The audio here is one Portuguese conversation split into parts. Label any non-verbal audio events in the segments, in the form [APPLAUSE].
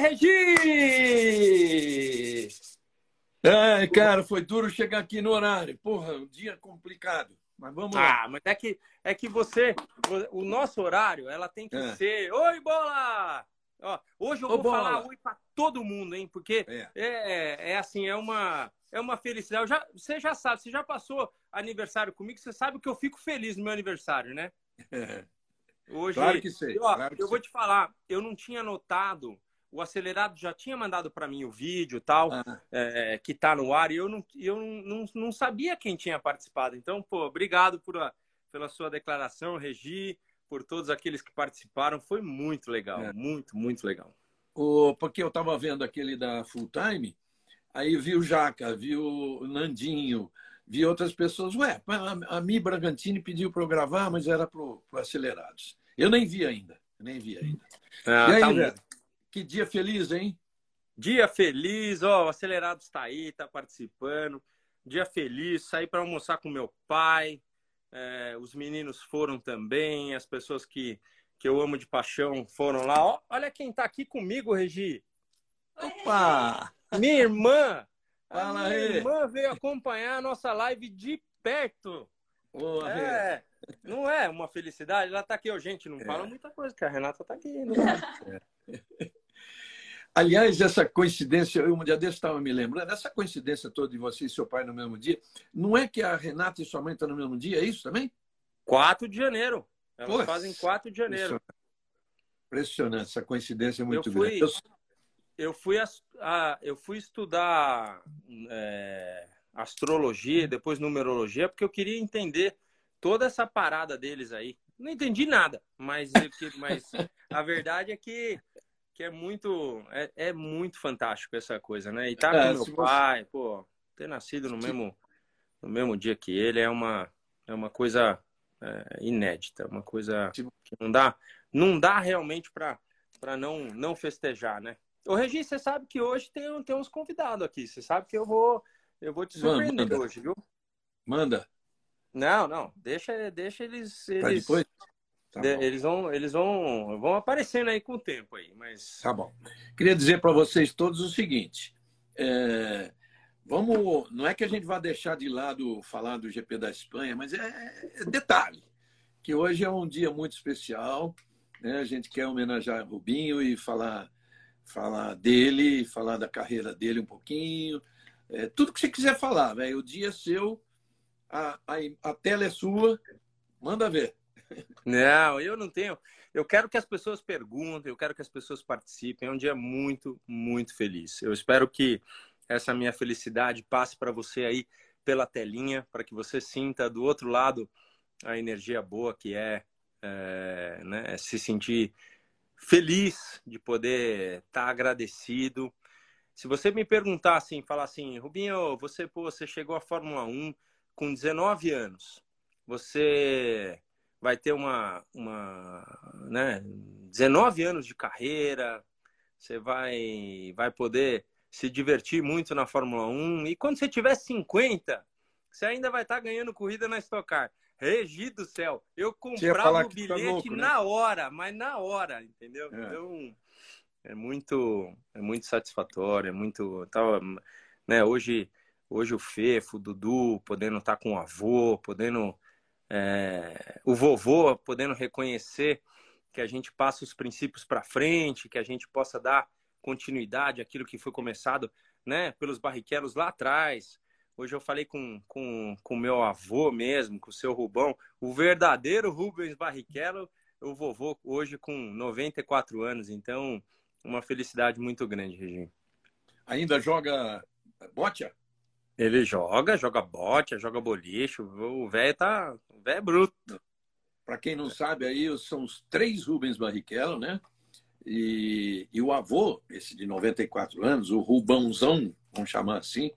Regi! Ai, cara, foi duro chegar aqui no horário. Porra, um dia complicado. Mas vamos lá. Ah, mas é que, é que você, o nosso horário, ela tem que é. ser. Oi, bola! Ó, hoje eu Ô, vou bola. falar oi para todo mundo, hein? Porque é. é. É, assim, é uma, é uma felicidade. Já, você já sabe, você já passou aniversário comigo, você sabe que eu fico feliz no meu aniversário, né? É. [LAUGHS] Hoje, claro que sei. Ó, claro que eu sei. vou te falar, eu não tinha notado o acelerado já tinha mandado para mim o vídeo tal, ah. é, que está no ar, e eu, não, eu não, não, sabia quem tinha participado. Então, pô, obrigado por a, pela sua declaração, Regi, por todos aqueles que participaram. Foi muito legal, é. muito, muito legal. O, porque eu estava vendo aquele da Full Time, aí vi o Jaca, vi o Nandinho, vi outras pessoas. Ué, a, a Mi Bragantini pediu para eu gravar, mas era para o Acelerados. Eu nem vi ainda, nem vi ainda. Ah, e aí, tá velho? Que dia feliz, hein? Dia feliz, ó, o Acelerados está aí, está participando. Dia feliz, saí para almoçar com meu pai. É, os meninos foram também, as pessoas que, que eu amo de paixão foram lá. Ó, olha quem está aqui comigo, Regi. Opa! Minha irmã! A minha aí. irmã veio acompanhar a nossa live de perto. Boa, é, não é uma felicidade? Ela está aqui, ó, gente, não é. fala muita coisa, que a Renata está aqui. Não [LAUGHS] é. Aliás, essa coincidência, eu um dia desse estava me lembrando, essa coincidência toda de você e seu pai no mesmo dia, não é que a Renata e sua mãe estão no mesmo dia, é isso também? 4 de janeiro. Elas Poxa, fazem 4 de janeiro. Impressionante. essa coincidência é muito eu fui, grande. Eu fui, a, a, eu fui estudar é, astrologia, depois numerologia, porque eu queria entender toda essa parada deles aí. Não entendi nada, mas, mas [LAUGHS] a verdade é que que é muito é, é, muito fantástico essa coisa, né? E tá é, com meu pai, você... pô, ter nascido no mesmo no mesmo dia que ele é uma é uma coisa é, inédita, uma coisa que não dá não dá realmente para para não não festejar, né? Ô Regi, você sabe que hoje tem, tem uns convidados aqui. Você sabe que eu vou eu vou te surpreender Manda. hoje, viu? Manda. Não, não, deixa deixa eles eles depois? Tá eles vão, eles vão, vão aparecendo aí com o tempo aí, mas. Tá bom. Queria dizer para vocês todos o seguinte: é, vamos, não é que a gente vá deixar de lado falar do GP da Espanha, mas é, é detalhe que hoje é um dia muito especial, né? A gente quer homenagear Rubinho e falar, falar dele, falar da carreira dele um pouquinho, é, tudo que você quiser falar, velho. O dia é seu, a, a, a tela é sua, manda ver. Não, eu não tenho. Eu quero que as pessoas perguntem, eu quero que as pessoas participem. É um dia muito, muito feliz. Eu espero que essa minha felicidade passe para você aí pela telinha, para que você sinta do outro lado a energia boa que é, é né, se sentir feliz de poder estar tá agradecido. Se você me perguntar assim, falar assim, Rubinho, você, pô, você chegou à Fórmula 1 com 19 anos. Você vai ter uma, uma né, 19 anos de carreira, você vai, vai poder se divertir muito na Fórmula 1. E quando você tiver 50, você ainda vai estar tá ganhando corrida na Stock Car. Regi do céu, eu comprava o tá bilhete tá louco, né? na hora, mas na hora, entendeu? É. Então é muito, é muito satisfatório, é muito, tava, né? Hoje, hoje o Fefo, o Dudu, podendo estar tá com o avô, podendo é, o vovô podendo reconhecer que a gente passa os princípios para frente, que a gente possa dar continuidade àquilo que foi começado né, pelos barriquelos lá atrás. Hoje eu falei com, com, com meu avô mesmo, com o seu Rubão, o verdadeiro Rubens Barrichello, o vovô hoje com 94 anos. Então, uma felicidade muito grande, Regina. Ainda joga bote? Ele joga, joga bote, joga boliche. O velho tá. O velho é bruto. Para quem não sabe, aí são os três Rubens Barrichello, né? E, e o avô, esse de 94 anos, o Rubãozão, vamos chamar assim,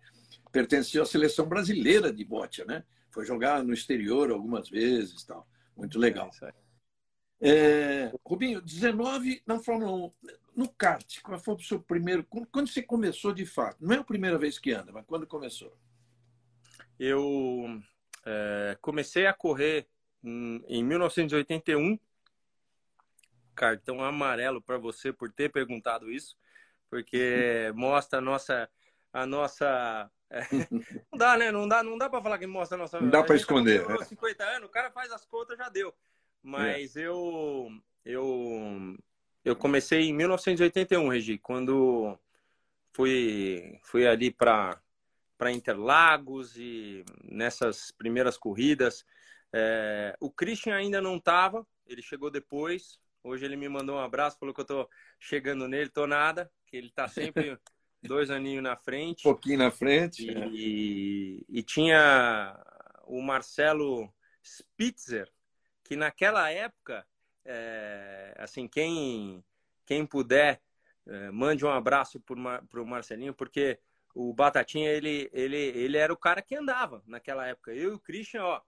pertenceu à seleção brasileira de bote, né? Foi jogar no exterior algumas vezes tal. Muito legal. É, é, Rubinho, 19 na Fórmula 1. No kart, qual foi o seu primeiro. Quando você começou de fato? Não é a primeira vez que anda, mas quando começou? Eu é, comecei a correr em, em 1981. Cartão amarelo para você por ter perguntado isso. porque [LAUGHS] mostra a nossa. A nossa [LAUGHS] não dá, né? Não dá, não dá para falar que mostra a nossa. Não dá para esconder. Tá 50 anos, o cara faz as contas, já deu. Mas é. eu, eu, eu comecei em 1981, Regi, quando fui, fui ali para Interlagos e nessas primeiras corridas. É, o Christian ainda não estava, ele chegou depois. Hoje ele me mandou um abraço, falou que eu tô chegando nele, tô nada, que ele tá sempre [LAUGHS] dois aninhos na frente. Um pouquinho na frente. E, é. e tinha o Marcelo Spitzer, que naquela época, é, assim, quem, quem puder, é, mande um abraço para o Marcelinho, porque o Batatinha, ele, ele, ele era o cara que andava naquela época. Eu e o Christian, ó,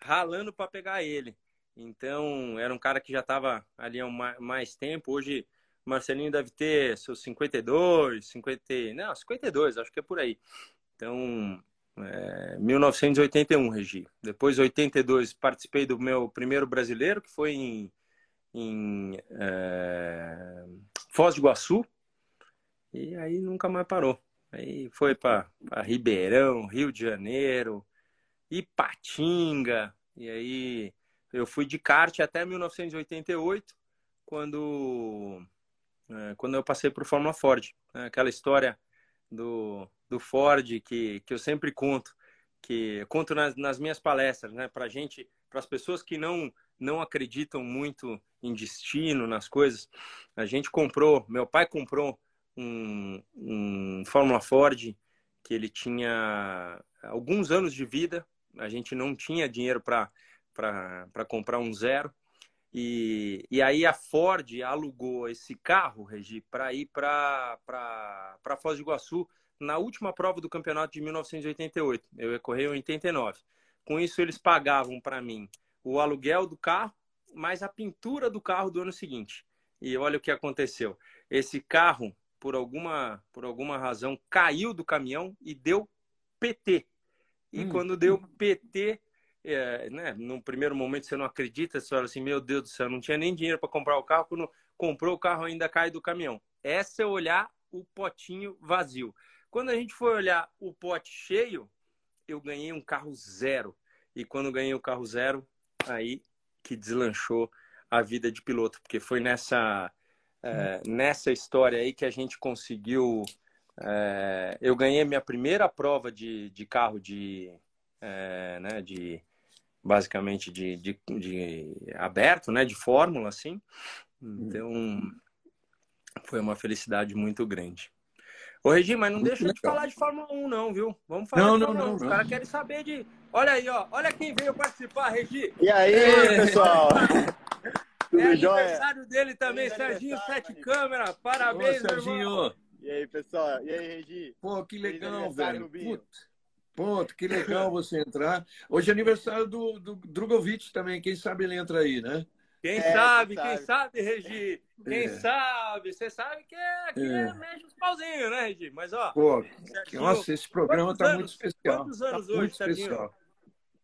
ralando para pegar ele. Então, era um cara que já estava ali há mais tempo. Hoje, Marcelinho deve ter seus 52, 50, não, 52, acho que é por aí. Então, é, 1981, Regi. Depois, 82, participei do meu primeiro brasileiro, que foi em, em é, Foz do Iguaçu. E aí nunca mais parou. Aí foi para Ribeirão, Rio de Janeiro, Ipatinga. E aí eu fui de kart até 1988, quando, é, quando eu passei o Fórmula Ford. Né? Aquela história do, do Ford que, que eu sempre conto, que conto nas, nas minhas palestras, né? Para gente, para as pessoas que não não acreditam muito em destino, nas coisas. A gente comprou, meu pai comprou um, um Fórmula Ford que ele tinha alguns anos de vida. A gente não tinha dinheiro para comprar um zero. E, e aí a Ford alugou esse carro, Regi, para ir para Foz do Iguaçu na última prova do campeonato de 1988. Eu ia correr em 89. Com isso, eles pagavam para mim o aluguel do carro, mais a pintura do carro do ano seguinte. E olha o que aconteceu. Esse carro por alguma, por alguma razão, caiu do caminhão e deu PT. E hum. quando deu PT, é, né, no primeiro momento você não acredita, você fala assim, meu Deus do céu, não tinha nem dinheiro para comprar o carro, quando comprou o carro ainda cai do caminhão. Essa é olhar o potinho vazio. Quando a gente foi olhar o pote cheio, eu ganhei um carro zero. E quando ganhei o carro zero, aí que deslanchou a vida de piloto, porque foi nessa é, nessa história aí que a gente conseguiu. É, eu ganhei minha primeira prova de, de carro de, é, né, de basicamente de, de, de, aberto, né, de fórmula, assim. Então, foi uma felicidade muito grande. Ô, Regi, mas não muito deixa legal. de falar de Fórmula 1, não, viu? Vamos falar não, de Fórmula não, 1. Os caras querem saber de. Olha aí, ó. Olha quem veio participar, Regi. E aí, pessoal? [LAUGHS] Tudo é aniversário dele também, Feliz Serginho Sete Câmera. Parabéns, Ô, Serginho. E aí, pessoal? E aí, Regi? Pô, que legal, velho. Ponto, que legal [LAUGHS] você entrar. Hoje é aniversário do, do Drogovic também. Quem sabe ele entra aí, né? Quem é, sabe, quem sabe, sabe, Regi? Quem é. sabe? Você sabe que é, aqui é. é mexe os pauzinhos, né, Regi? Mas, ó. Pô, nossa, esse programa tá anos, muito especial. Quantos anos tá hoje, muito Serginho? Especial.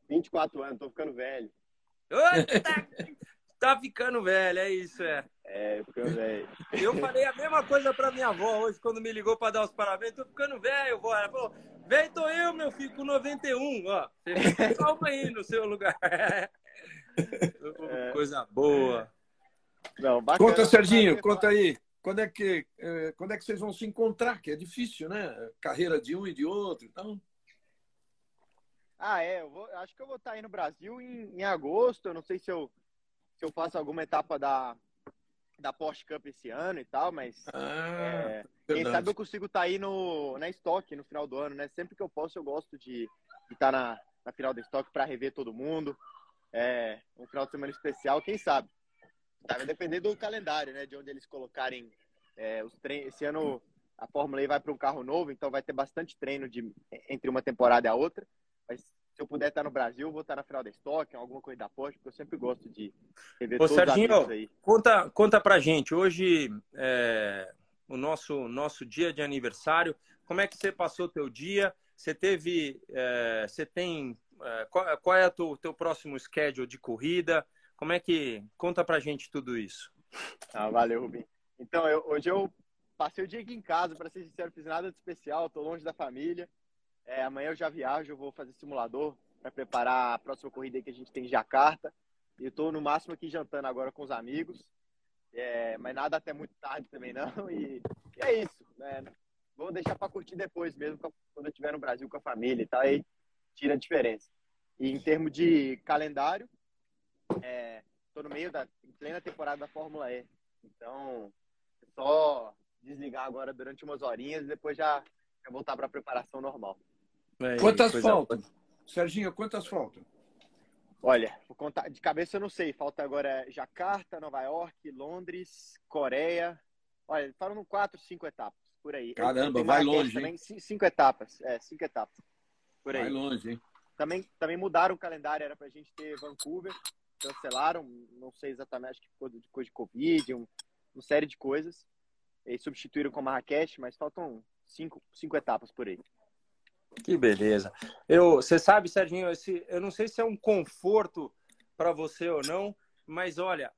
24 anos, tô ficando velho. Tá ficando velho, é isso, é. É, ficando velho. Eu falei a mesma coisa pra minha avó hoje, quando me ligou pra dar os parabéns. Tô ficando velho, vó. Ela falou, velho tô eu, meu filho, com 91, ó. Calma aí no seu lugar. [LAUGHS] É. Coisa boa. Não, bacana, conta, Serginho, bacana. conta aí. Quando é, que, eh, quando é que vocês vão se encontrar? Que é difícil, né? Carreira de um e de outro, então... Ah, é. Eu vou, acho que eu vou estar aí no Brasil em, em agosto. Eu não sei se eu se eu faço alguma etapa da, da Porsche Cup esse ano e tal, mas ah, é, quem sabe eu consigo estar aí no, na Stock no final do ano, né? Sempre que eu posso, eu gosto de estar tá na, na final da Stock para rever todo mundo. É, um final de semana especial, quem sabe? Tá, vai depender do calendário, né? De onde eles colocarem é, os treinos. Esse ano a Fórmula E vai para um carro novo, então vai ter bastante treino de, entre uma temporada e a outra. Mas se eu puder estar no Brasil, vou estar na final da Stock, alguma coisa da Porsche, porque eu sempre gosto de rever Ô, todos Serginho, aí. Conta, conta pra gente, hoje é o nosso, nosso dia de aniversário, como é que você passou o teu dia? Você teve, é, você tem, é, qual, qual, é o teu, teu próximo schedule de corrida? Como é que, conta pra gente tudo isso. Ah, valeu, Rubim. Então, eu, hoje eu passei o dia aqui em casa, para ser sincero, fiz nada de especial, tô longe da família. É, amanhã eu já viajo, eu vou fazer simulador para preparar a próxima corrida que a gente tem em Jacarta. E tô no máximo aqui jantando agora com os amigos. É, mas nada até muito tarde também não. E, e é isso. Né? Vou deixar para curtir depois mesmo, quando eu estiver no Brasil com a família e tal, aí tira a diferença. E em termos de calendário, é, tô no meio da plena temporada da Fórmula E. Então, é só desligar agora durante umas horinhas e depois já, já voltar para a preparação normal. É, quantas faltam? Serginho, quantas faltam? Olha, vou contar de cabeça eu não sei. Falta agora Jacarta, Nova York, Londres, Coreia. Olha, faltam quatro, cinco etapas por aí. Caramba, vai longe. Também, cinco etapas. É, cinco etapas. Por aí. Vai longe, hein? Também, também mudaram o calendário, era pra gente ter Vancouver. Cancelaram, não sei exatamente, acho que por de coisa de Covid, um, uma série de coisas. E substituíram com Marrakech, mas faltam cinco, cinco etapas por aí. Que beleza. Eu, você sabe, Serginho, esse, eu não sei se é um conforto para você ou não, mas olha,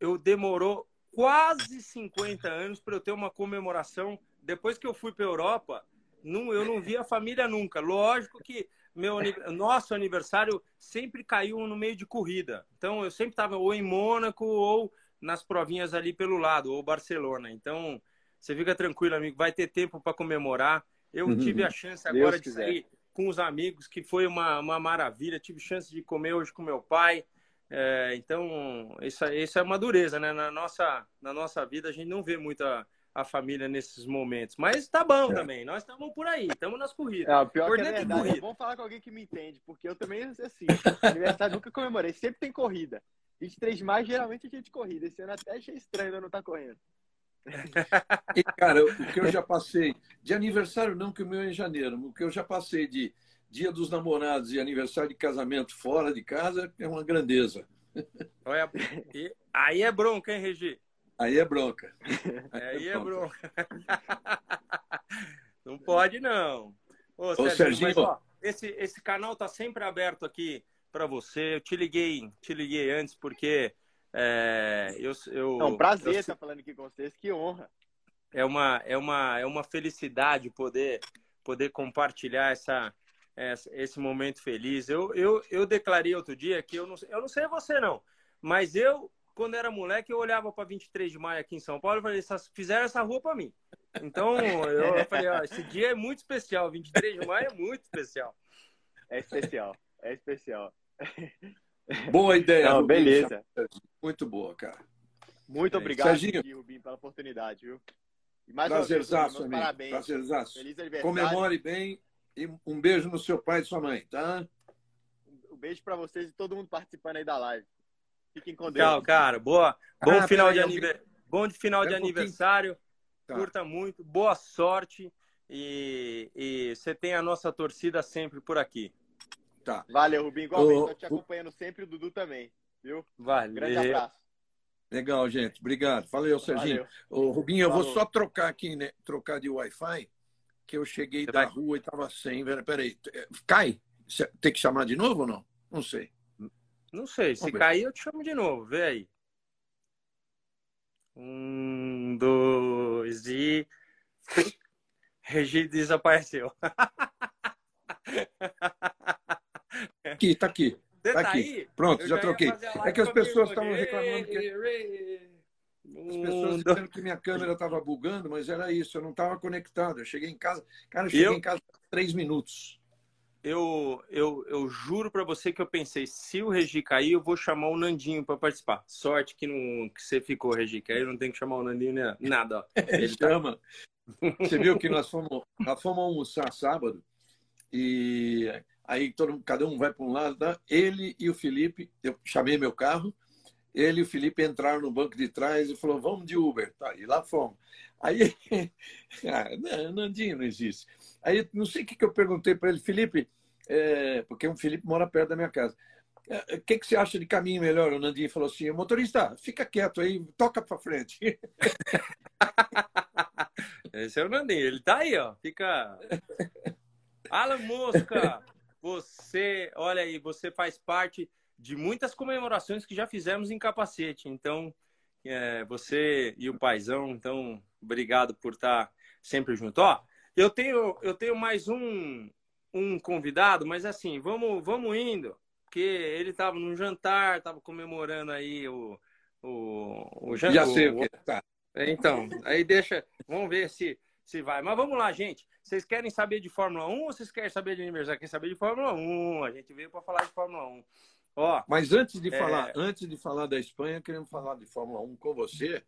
eu demorou quase 50 anos para eu ter uma comemoração. Depois que eu fui para a Europa, não, eu não vi a família nunca. Lógico que meu nosso aniversário sempre caiu no meio de corrida. Então eu sempre estava ou em Mônaco ou nas provinhas ali pelo lado, ou Barcelona. Então você fica tranquilo, amigo, vai ter tempo para comemorar. Eu uhum. tive a chance agora Deus de quiser. sair com os amigos, que foi uma, uma maravilha. Tive chance de comer hoje com meu pai. É, então, isso, isso é uma dureza, né? Na nossa, na nossa vida, a gente não vê muita a família nesses momentos. Mas tá bom é. também. Nós estamos por aí, estamos nas corridas. É, pior por que é verdade. É bom falar com alguém que me entende, porque eu também, assim, [LAUGHS] aniversário nunca comemorei. Sempre tem corrida. 23 de maio, geralmente a gente corrida. Esse ano até achei estranho não estar tá correndo. E, cara, o que eu já passei, de aniversário não, que o meu é em janeiro, o que eu já passei de dia dos namorados e aniversário de casamento fora de casa é uma grandeza. Olha, aí é bronca, hein, Regi? Aí é bronca. [LAUGHS] Aí é bronca. [LAUGHS] Não pode, não. Ô, Ô Serginho, Serginho mas, ó, esse, esse canal tá sempre aberto aqui para você. Eu te liguei, te liguei antes porque é, eu, eu, é um prazer eu, estar falando aqui com vocês, que honra. É uma, é uma, é uma felicidade poder, poder compartilhar essa, essa, esse momento feliz. Eu, eu, eu declarei outro dia que eu não, eu não sei você não, mas eu quando era moleque, eu olhava para 23 de maio aqui em São Paulo e falei, fizeram essa rua para mim. Então, eu [LAUGHS] falei, ó, esse dia é muito especial, 23 de maio é muito especial. É especial, é especial. [LAUGHS] Boa ideia, Não, beleza. Muito boa, cara. Muito obrigado, Serginho. Rubinho, pela oportunidade, viu? E mais Prazerzaço, amigo. Parabéns. Prazerzaço. Feliz aniversário. Comemore bem e um beijo no seu pai e sua mãe, tá? Um beijo para vocês e todo mundo participando aí da live. Fiquem com Deus. Tchau, cara. Boa. Bom ah, final de aniversário. Bom de final de um aniversário. Tá. Curta muito. Boa sorte. E, e você tem a nossa torcida sempre por aqui. Tá. Valeu, Rubinho. Igualmente, estou te acompanhando sempre, o Dudu também. Viu? Valeu. Grande abraço. Legal, gente. Obrigado. Valeu, Serginho. Ô, Rubinho, eu Falou. vou só trocar aqui, né? Trocar de Wi-Fi, que eu cheguei Você da vai... rua e estava sem. Peraí. Cai? Tem que chamar de novo ou não? Não sei. Não sei. Se cair, eu te chamo de novo. Vê aí. Um, dois e. [LAUGHS] Regi desapareceu. [LAUGHS] Aqui, tá aqui. Tá, tá aqui. Pronto, já, já troquei. É que as pessoas estavam reclamando que. As pessoas dizendo que minha câmera estava bugando, mas era isso, eu não estava conectado. Eu cheguei em casa, cara, eu cheguei eu... em casa três minutos eu, eu, eu juro para você que eu pensei, se o Regi cair, eu vou chamar o Nandinho para participar. Sorte que, não, que você ficou, Regi, que aí eu não tenho que chamar o Nandinho né? nada. Ó. [LAUGHS] Ele chama. Você viu que nós fomos, nós fomos almoçar sábado e aí todo, cada um vai para um lado, tá? Ele e o Felipe, eu chamei meu carro, ele e o Felipe entraram no banco de trás e falou, vamos de Uber, tá? E lá fomos. Aí, [LAUGHS] ah, Nandinho não existe. Aí, não sei o que, que eu perguntei para ele, Felipe, é, porque o Felipe mora perto da minha casa. É, o que, que você acha de caminho melhor? O Nandinho falou assim: motorista, fica quieto aí, toca para frente. [LAUGHS] Esse é o Nandinho, ele tá aí, ó. Fica. Alan Mosca, você, olha aí, você faz parte de muitas comemorações que já fizemos em capacete. Então, É, você e o Paizão, então, obrigado por estar sempre junto. Ó, eu tenho, eu tenho mais um, um convidado, mas assim, vamos, vamos indo, porque ele estava num jantar, estava comemorando aí o, o, o jantar. Já sei o que tá. Então, aí deixa, vamos ver se, se vai. Mas vamos lá, gente. Vocês querem saber de Fórmula 1 ou vocês querem saber de aniversário? Querem saber de Fórmula 1? A gente veio para falar de Fórmula 1. Ó, Mas antes de, é... falar, antes de falar da Espanha, queremos falar de Fórmula 1 com você.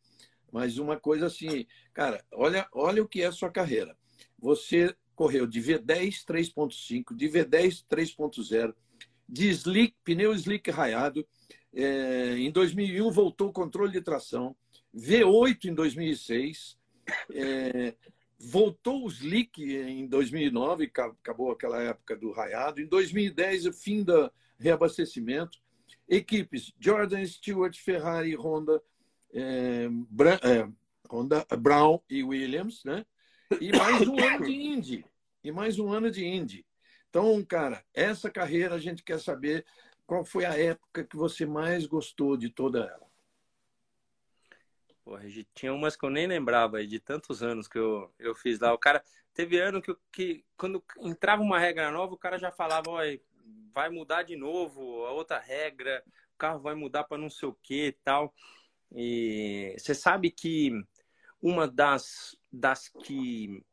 Mas uma coisa assim, cara, olha, olha o que é a sua carreira. Você correu de V10 3.5, de V10 3.0, de slick, pneu slick raiado. É, em 2001 voltou o controle de tração. V8 em 2006. É, voltou o slick em 2009, acabou aquela época do raiado. Em 2010, o fim do reabastecimento. Equipes Jordan, Stewart, Ferrari, Honda, é, Bra é, Honda, Brown e Williams, né? E mais um ano de Indy. E mais um ano de Indy. Então, cara, essa carreira a gente quer saber qual foi a época que você mais gostou de toda ela. Porra, tinha umas que eu nem lembrava de tantos anos que eu, eu fiz lá. O cara teve ano que, que quando entrava uma regra nova, o cara já falava, olha, vai mudar de novo, a outra regra, o carro vai mudar para não sei o que tal. E você sabe que uma das, das que.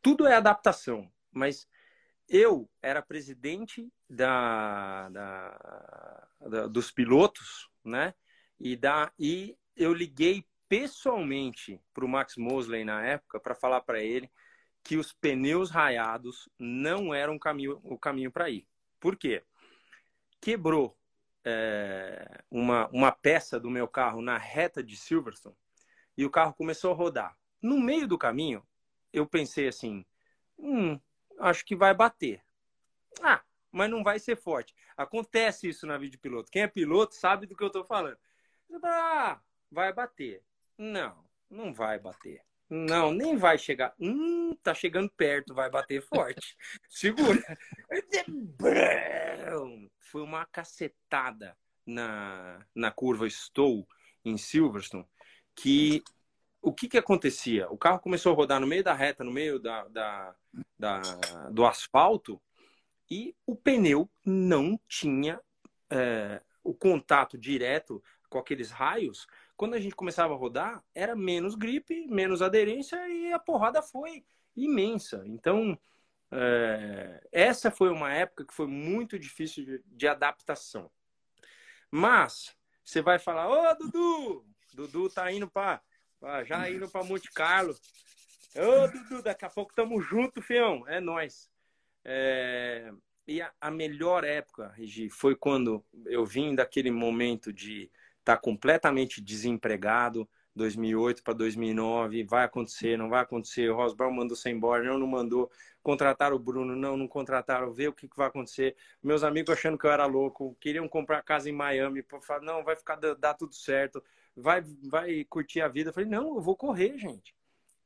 Tudo é adaptação, mas eu era presidente da, da, da dos pilotos, né? E, da, e eu liguei pessoalmente para o Max Mosley na época para falar para ele que os pneus raiados não eram caminho, o caminho para ir. Por quê? Quebrou é, uma, uma peça do meu carro na reta de Silverstone e o carro começou a rodar. No meio do caminho, eu pensei assim: hum, acho que vai bater. Ah, mas não vai ser forte. Acontece isso na vida de piloto. Quem é piloto sabe do que eu estou falando. Ah, vai bater. Não, não vai bater. Não, nem vai chegar. Hum, tá chegando perto, vai bater forte. [LAUGHS] Segura. Foi uma cacetada na, na curva Stowe, em Silverstone, que o que, que acontecia? O carro começou a rodar no meio da reta, no meio da, da, da do asfalto, e o pneu não tinha é, o contato direto com aqueles raios quando a gente começava a rodar, era menos gripe, menos aderência e a porrada foi imensa. Então, é, essa foi uma época que foi muito difícil de, de adaptação. Mas, você vai falar, ô Dudu, Dudu tá indo para já indo para Monte Carlo. Ô Dudu, daqui a pouco tamo junto, fião, é nós. É, e a, a melhor época, Regi, foi quando eu vim daquele momento de está completamente desempregado. 2008 para 2009, vai acontecer, não vai acontecer. O Brown mandou ser embora, não, não mandou. Contrataram o Bruno, não, não contrataram. Ver o que, que vai acontecer. Meus amigos achando que eu era louco, queriam comprar casa em Miami, falar, não, vai ficar, dá tudo certo, vai, vai curtir a vida. Eu falei, não, eu vou correr, gente.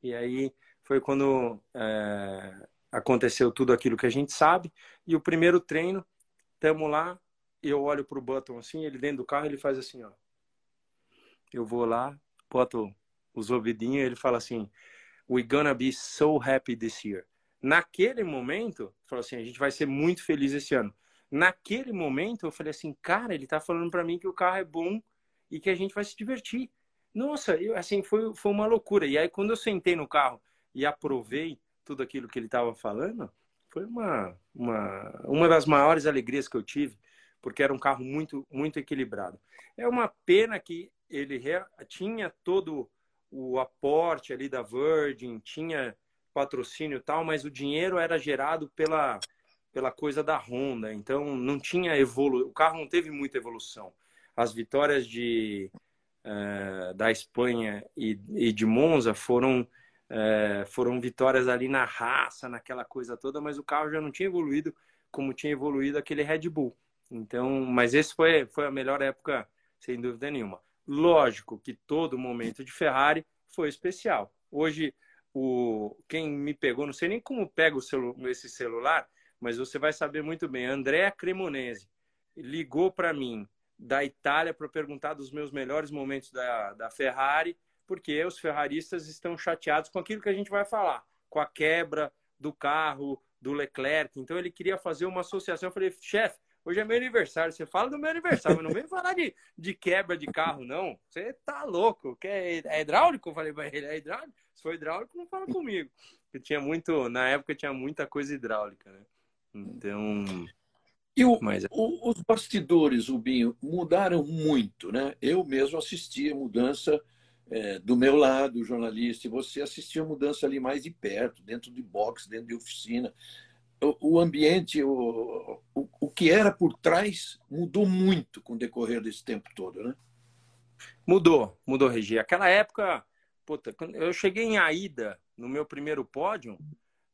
E aí foi quando é, aconteceu tudo aquilo que a gente sabe. E o primeiro treino, estamos lá, eu olho para o Button assim, ele dentro do carro, ele faz assim, ó eu vou lá, boto os ouvidinhos ele fala assim: We're gonna be so happy this year. Naquele momento, falou assim: a gente vai ser muito feliz esse ano. Naquele momento, eu falei assim: cara, ele tá falando para mim que o carro é bom e que a gente vai se divertir. Nossa, eu, assim, foi, foi uma loucura. E aí, quando eu sentei no carro e aprovei tudo aquilo que ele estava falando, foi uma, uma, uma das maiores alegrias que eu tive, porque era um carro muito, muito equilibrado. É uma pena que ele tinha todo o aporte ali da Virgin, tinha patrocínio e tal, mas o dinheiro era gerado pela, pela coisa da Honda, então não tinha evolu o carro não teve muita evolução. As vitórias de, uh, da Espanha e, e, de Monza foram, uh, foram vitórias ali na raça, naquela coisa toda, mas o carro já não tinha evoluído como tinha evoluído aquele Red Bull. Então, mas esse foi, foi a melhor época, sem dúvida nenhuma. Lógico que todo momento de Ferrari foi especial. Hoje, o quem me pegou, não sei nem como pega celu, esse celular, mas você vai saber muito bem. Andréa Cremonese ligou para mim da Itália para perguntar dos meus melhores momentos da, da Ferrari, porque os ferraristas estão chateados com aquilo que a gente vai falar, com a quebra do carro do Leclerc. Então ele queria fazer uma associação. Eu falei, chefe, hoje é meu aniversário. Você fala do meu aniversário, mas não vem falar de, de quebra de carro, não. Você tá louco. Quer, é hidráulico? Eu falei para ele, é hidráulico? Se for hidráulico, não fala comigo. Porque tinha muito, na época tinha muita coisa hidráulica, né? Então. E o, Mas... É o, os bastidores, Rubinho, mudaram muito, né? Eu mesmo assisti a mudança é, do meu lado, jornalista, e você assistia a mudança ali mais de perto, dentro de box, dentro de oficina. O, ambiente, o, o, o que era por trás, mudou muito com o decorrer desse tempo todo, né? Mudou, mudou, Regi. Aquela época, puta, eu cheguei em Aida, no meu primeiro pódio,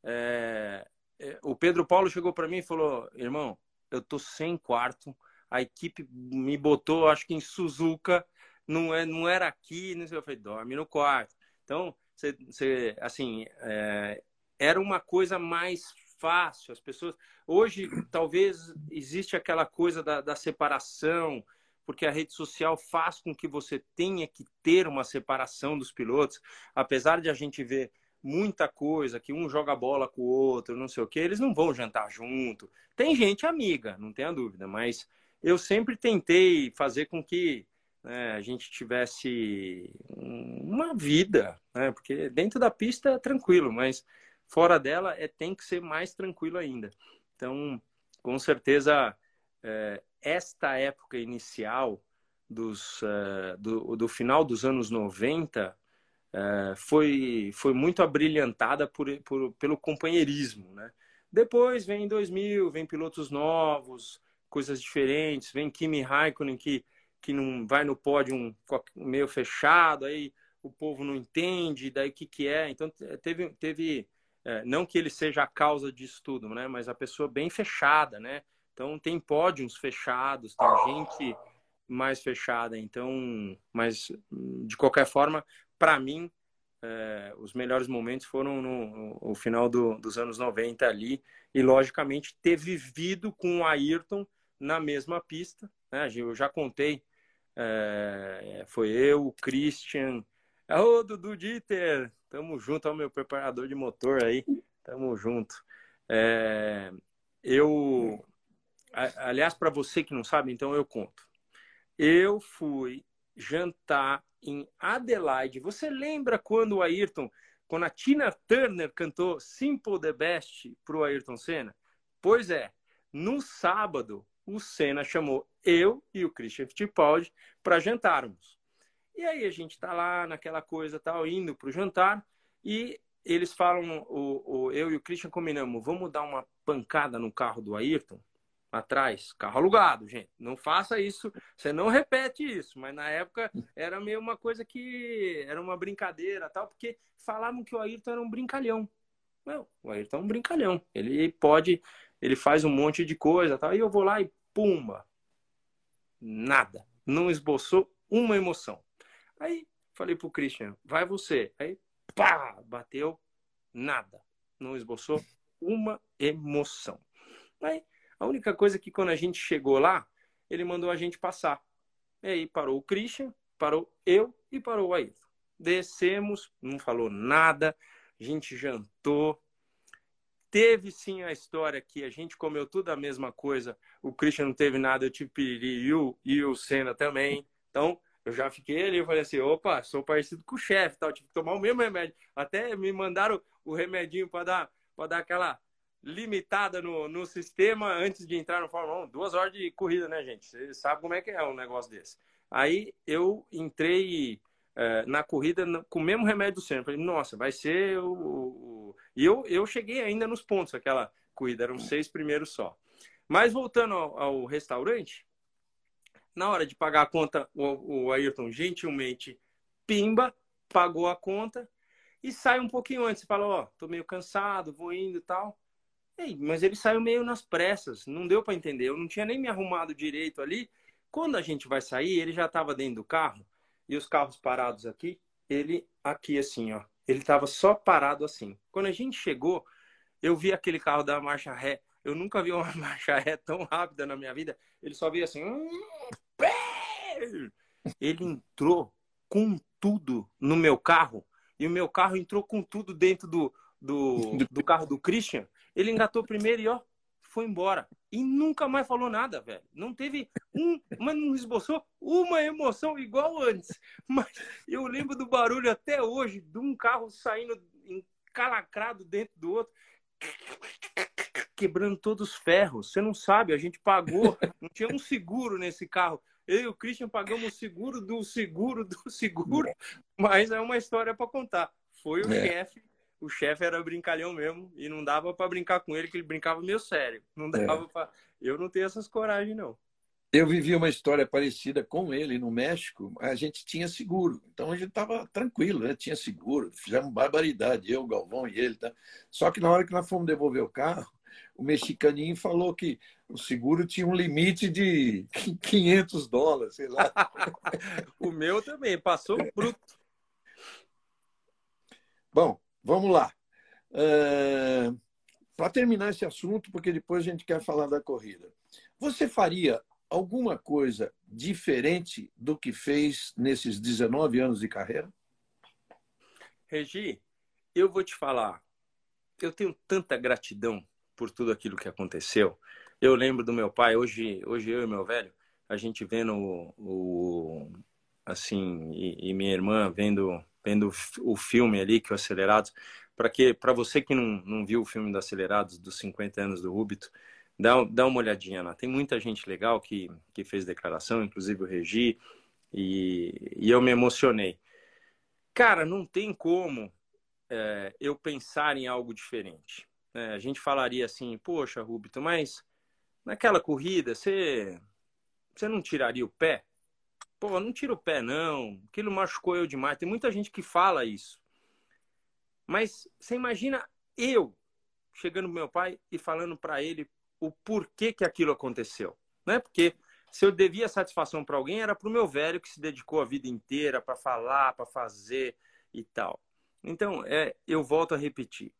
é, é, o Pedro Paulo chegou para mim e falou: irmão, eu tô sem quarto, a equipe me botou, acho que em Suzuka, não, é, não era aqui, não sei, eu falei, dorme no quarto. Então, você assim, é, era uma coisa mais fácil, as pessoas... Hoje, talvez, existe aquela coisa da, da separação, porque a rede social faz com que você tenha que ter uma separação dos pilotos, apesar de a gente ver muita coisa, que um joga bola com o outro, não sei o que, eles não vão jantar junto. Tem gente amiga, não tenha dúvida, mas eu sempre tentei fazer com que né, a gente tivesse uma vida, né, porque dentro da pista é tranquilo, mas fora dela é, tem que ser mais tranquilo ainda. Então, com certeza, é, esta época inicial dos, é, do, do final dos anos 90 é, foi, foi muito abrilhantada por, por, pelo companheirismo. Né? Depois vem 2000, vem pilotos novos, coisas diferentes, vem Kimi Raikkonen que, que não vai no pódio meio fechado, aí o povo não entende, daí o que, que é. Então teve, teve é, não que ele seja a causa disso tudo, né? mas a pessoa bem fechada, né? Então tem pódios fechados, tem gente mais fechada, então, mas de qualquer forma para mim, é, os melhores momentos foram no, no final do, dos anos 90 ali, e logicamente ter vivido com o Ayrton na mesma pista. Né? Eu já contei, é, foi eu, o Christian, ô Dudu Dieter, tamo junto ao meu preparador de motor aí, tamo junto. É, eu, aliás, para você que não sabe, então eu conto. Eu fui jantar em Adelaide. Você lembra quando o Ayrton, quando a Tina Turner cantou Simple the Best para o Ayrton Senna? Pois é, no sábado o Senna chamou eu e o Christian Fittipaldi para jantarmos. E aí a gente está lá naquela coisa tal, indo para o jantar e eles falam, o, o, eu e o Christian combinamos, vamos dar uma pancada no carro do Ayrton atrás, carro alugado, gente. Não faça isso, você não repete isso. Mas na época era meio uma coisa que era uma brincadeira, tal, porque falavam que o Ayrton era um brincalhão. Não, o Ayrton é um brincalhão. Ele pode, ele faz um monte de coisa, tal. E eu vou lá e pumba, nada, não esboçou uma emoção. Aí falei pro Christian, vai você. Aí pá, bateu, nada, não esboçou uma emoção. Aí a única coisa é que quando a gente chegou lá, ele mandou a gente passar. E aí parou o Christian, parou eu e parou o Ayrton. Descemos, não falou nada, a gente jantou. Teve sim a história que a gente comeu tudo a mesma coisa. O Christian não teve nada, eu tive piriri e o, e o Senna também. Então, eu já fiquei ali, eu falei assim, opa, sou parecido com o chefe, tal, tive que tomar o mesmo remédio. Até me mandaram o remedinho para dar, para dar aquela limitada no, no sistema antes de entrar no Fórmula 1. Duas horas de corrida, né, gente? Você sabe como é que é um negócio desse. Aí eu entrei é, na corrida com o mesmo remédio do Senna. Falei, nossa, vai ser o, o, E eu, eu cheguei ainda nos pontos aquela corrida, eram seis primeiros só. Mas voltando ao, ao restaurante, na hora de pagar a conta, o, o Ayrton gentilmente pimba, pagou a conta e sai um pouquinho antes. Fala, ó, oh, tô meio cansado, vou indo e tal. Ei, mas ele saiu meio nas pressas, não deu para entender. Eu não tinha nem me arrumado direito ali. Quando a gente vai sair, ele já estava dentro do carro e os carros parados aqui, ele aqui assim, ó. Ele estava só parado assim. Quando a gente chegou, eu vi aquele carro da marcha ré. Eu nunca vi uma [LAUGHS] marcha ré tão rápida na minha vida. Ele só via assim, Ele entrou com tudo no meu carro e o meu carro entrou com tudo dentro do, do, [LAUGHS] do carro do Christian. Ele engatou primeiro e ó, foi embora. E nunca mais falou nada, velho. Não teve um, mas não esboçou uma emoção igual antes. [LAUGHS] Mas eu lembro do barulho até hoje de um carro saindo encalacrado dentro do outro, quebrando todos os ferros. Você não sabe, a gente pagou, não tinha um seguro nesse carro. Eu e o Christian pagamos o seguro do seguro do seguro, mas é uma história para contar. Foi o é. chefe o chefe era brincalhão mesmo e não dava para brincar com ele, que ele brincava meio sério. Não é. dava é. para. Eu não tenho essas coragem, não. Eu vivi uma história parecida com ele no México. A gente tinha seguro, então a gente estava tranquilo, né? tinha seguro. Fizemos barbaridade, eu, Galvão e ele. Tá? Só que na hora que nós fomos devolver o carro, o mexicaninho falou que o seguro tinha um limite de [LAUGHS] 500 dólares, sei lá. [LAUGHS] o meu também, passou bruto. Bom, Vamos lá. É... Para terminar esse assunto, porque depois a gente quer falar da corrida. Você faria alguma coisa diferente do que fez nesses 19 anos de carreira? Regi, eu vou te falar. Eu tenho tanta gratidão por tudo aquilo que aconteceu. Eu lembro do meu pai, hoje, hoje eu e meu velho, a gente vendo o, o assim, e, e minha irmã vendo vendo o filme ali, que o Acelerados. Para que para você que não, não viu o filme do Acelerados, dos 50 anos do Rubito, dá, dá uma olhadinha lá. Tem muita gente legal que, que fez declaração, inclusive o Regi, e, e eu me emocionei. Cara, não tem como é, eu pensar em algo diferente. É, a gente falaria assim, poxa, Rubito, mas naquela corrida você, você não tiraria o pé? Pô, não tira o pé, não. Aquilo machucou eu demais. Tem muita gente que fala isso. Mas você imagina eu chegando pro meu pai e falando para ele o porquê que aquilo aconteceu. Não é porque se eu devia satisfação para alguém, era para o meu velho que se dedicou a vida inteira para falar, para fazer e tal. Então, é, eu volto a repetir.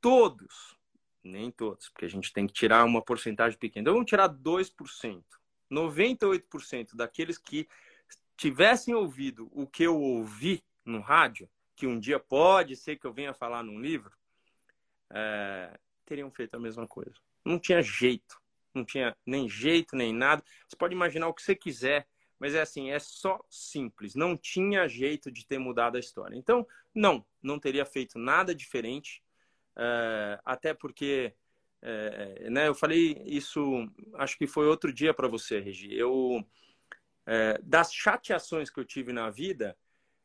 Todos, nem todos, porque a gente tem que tirar uma porcentagem pequena. Então, vamos tirar 2%. 98% daqueles que tivessem ouvido o que eu ouvi no rádio, que um dia pode ser que eu venha falar num livro, é, teriam feito a mesma coisa. Não tinha jeito. Não tinha nem jeito, nem nada. Você pode imaginar o que você quiser, mas é assim, é só simples. Não tinha jeito de ter mudado a história. Então, não, não teria feito nada diferente, é, até porque é, é, né, eu falei isso, acho que foi outro dia para você, Regi. Eu, é, das chateações que eu tive na vida,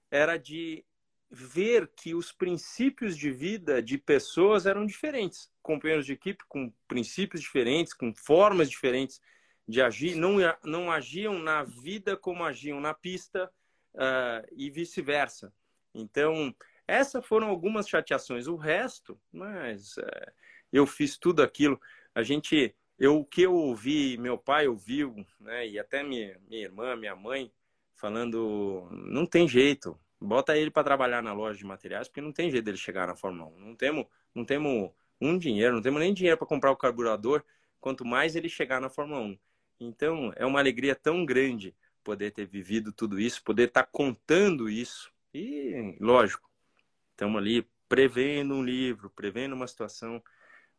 era de ver que os princípios de vida de pessoas eram diferentes. Companheiros de equipe com princípios diferentes, com formas diferentes de agir, não, não agiam na vida como agiam na pista uh, e vice-versa. Então, essas foram algumas chateações. O resto, mas. Uh, eu fiz tudo aquilo. A gente, eu, o que eu ouvi, meu pai ouviu, né, e até minha, minha irmã, minha mãe, falando: não tem jeito, bota ele para trabalhar na loja de materiais, porque não tem jeito dele chegar na Fórmula 1. Não temos, não temos um dinheiro, não temos nem dinheiro para comprar o carburador, quanto mais ele chegar na Fórmula 1. Então, é uma alegria tão grande poder ter vivido tudo isso, poder estar tá contando isso. E, lógico, estamos ali prevendo um livro, prevendo uma situação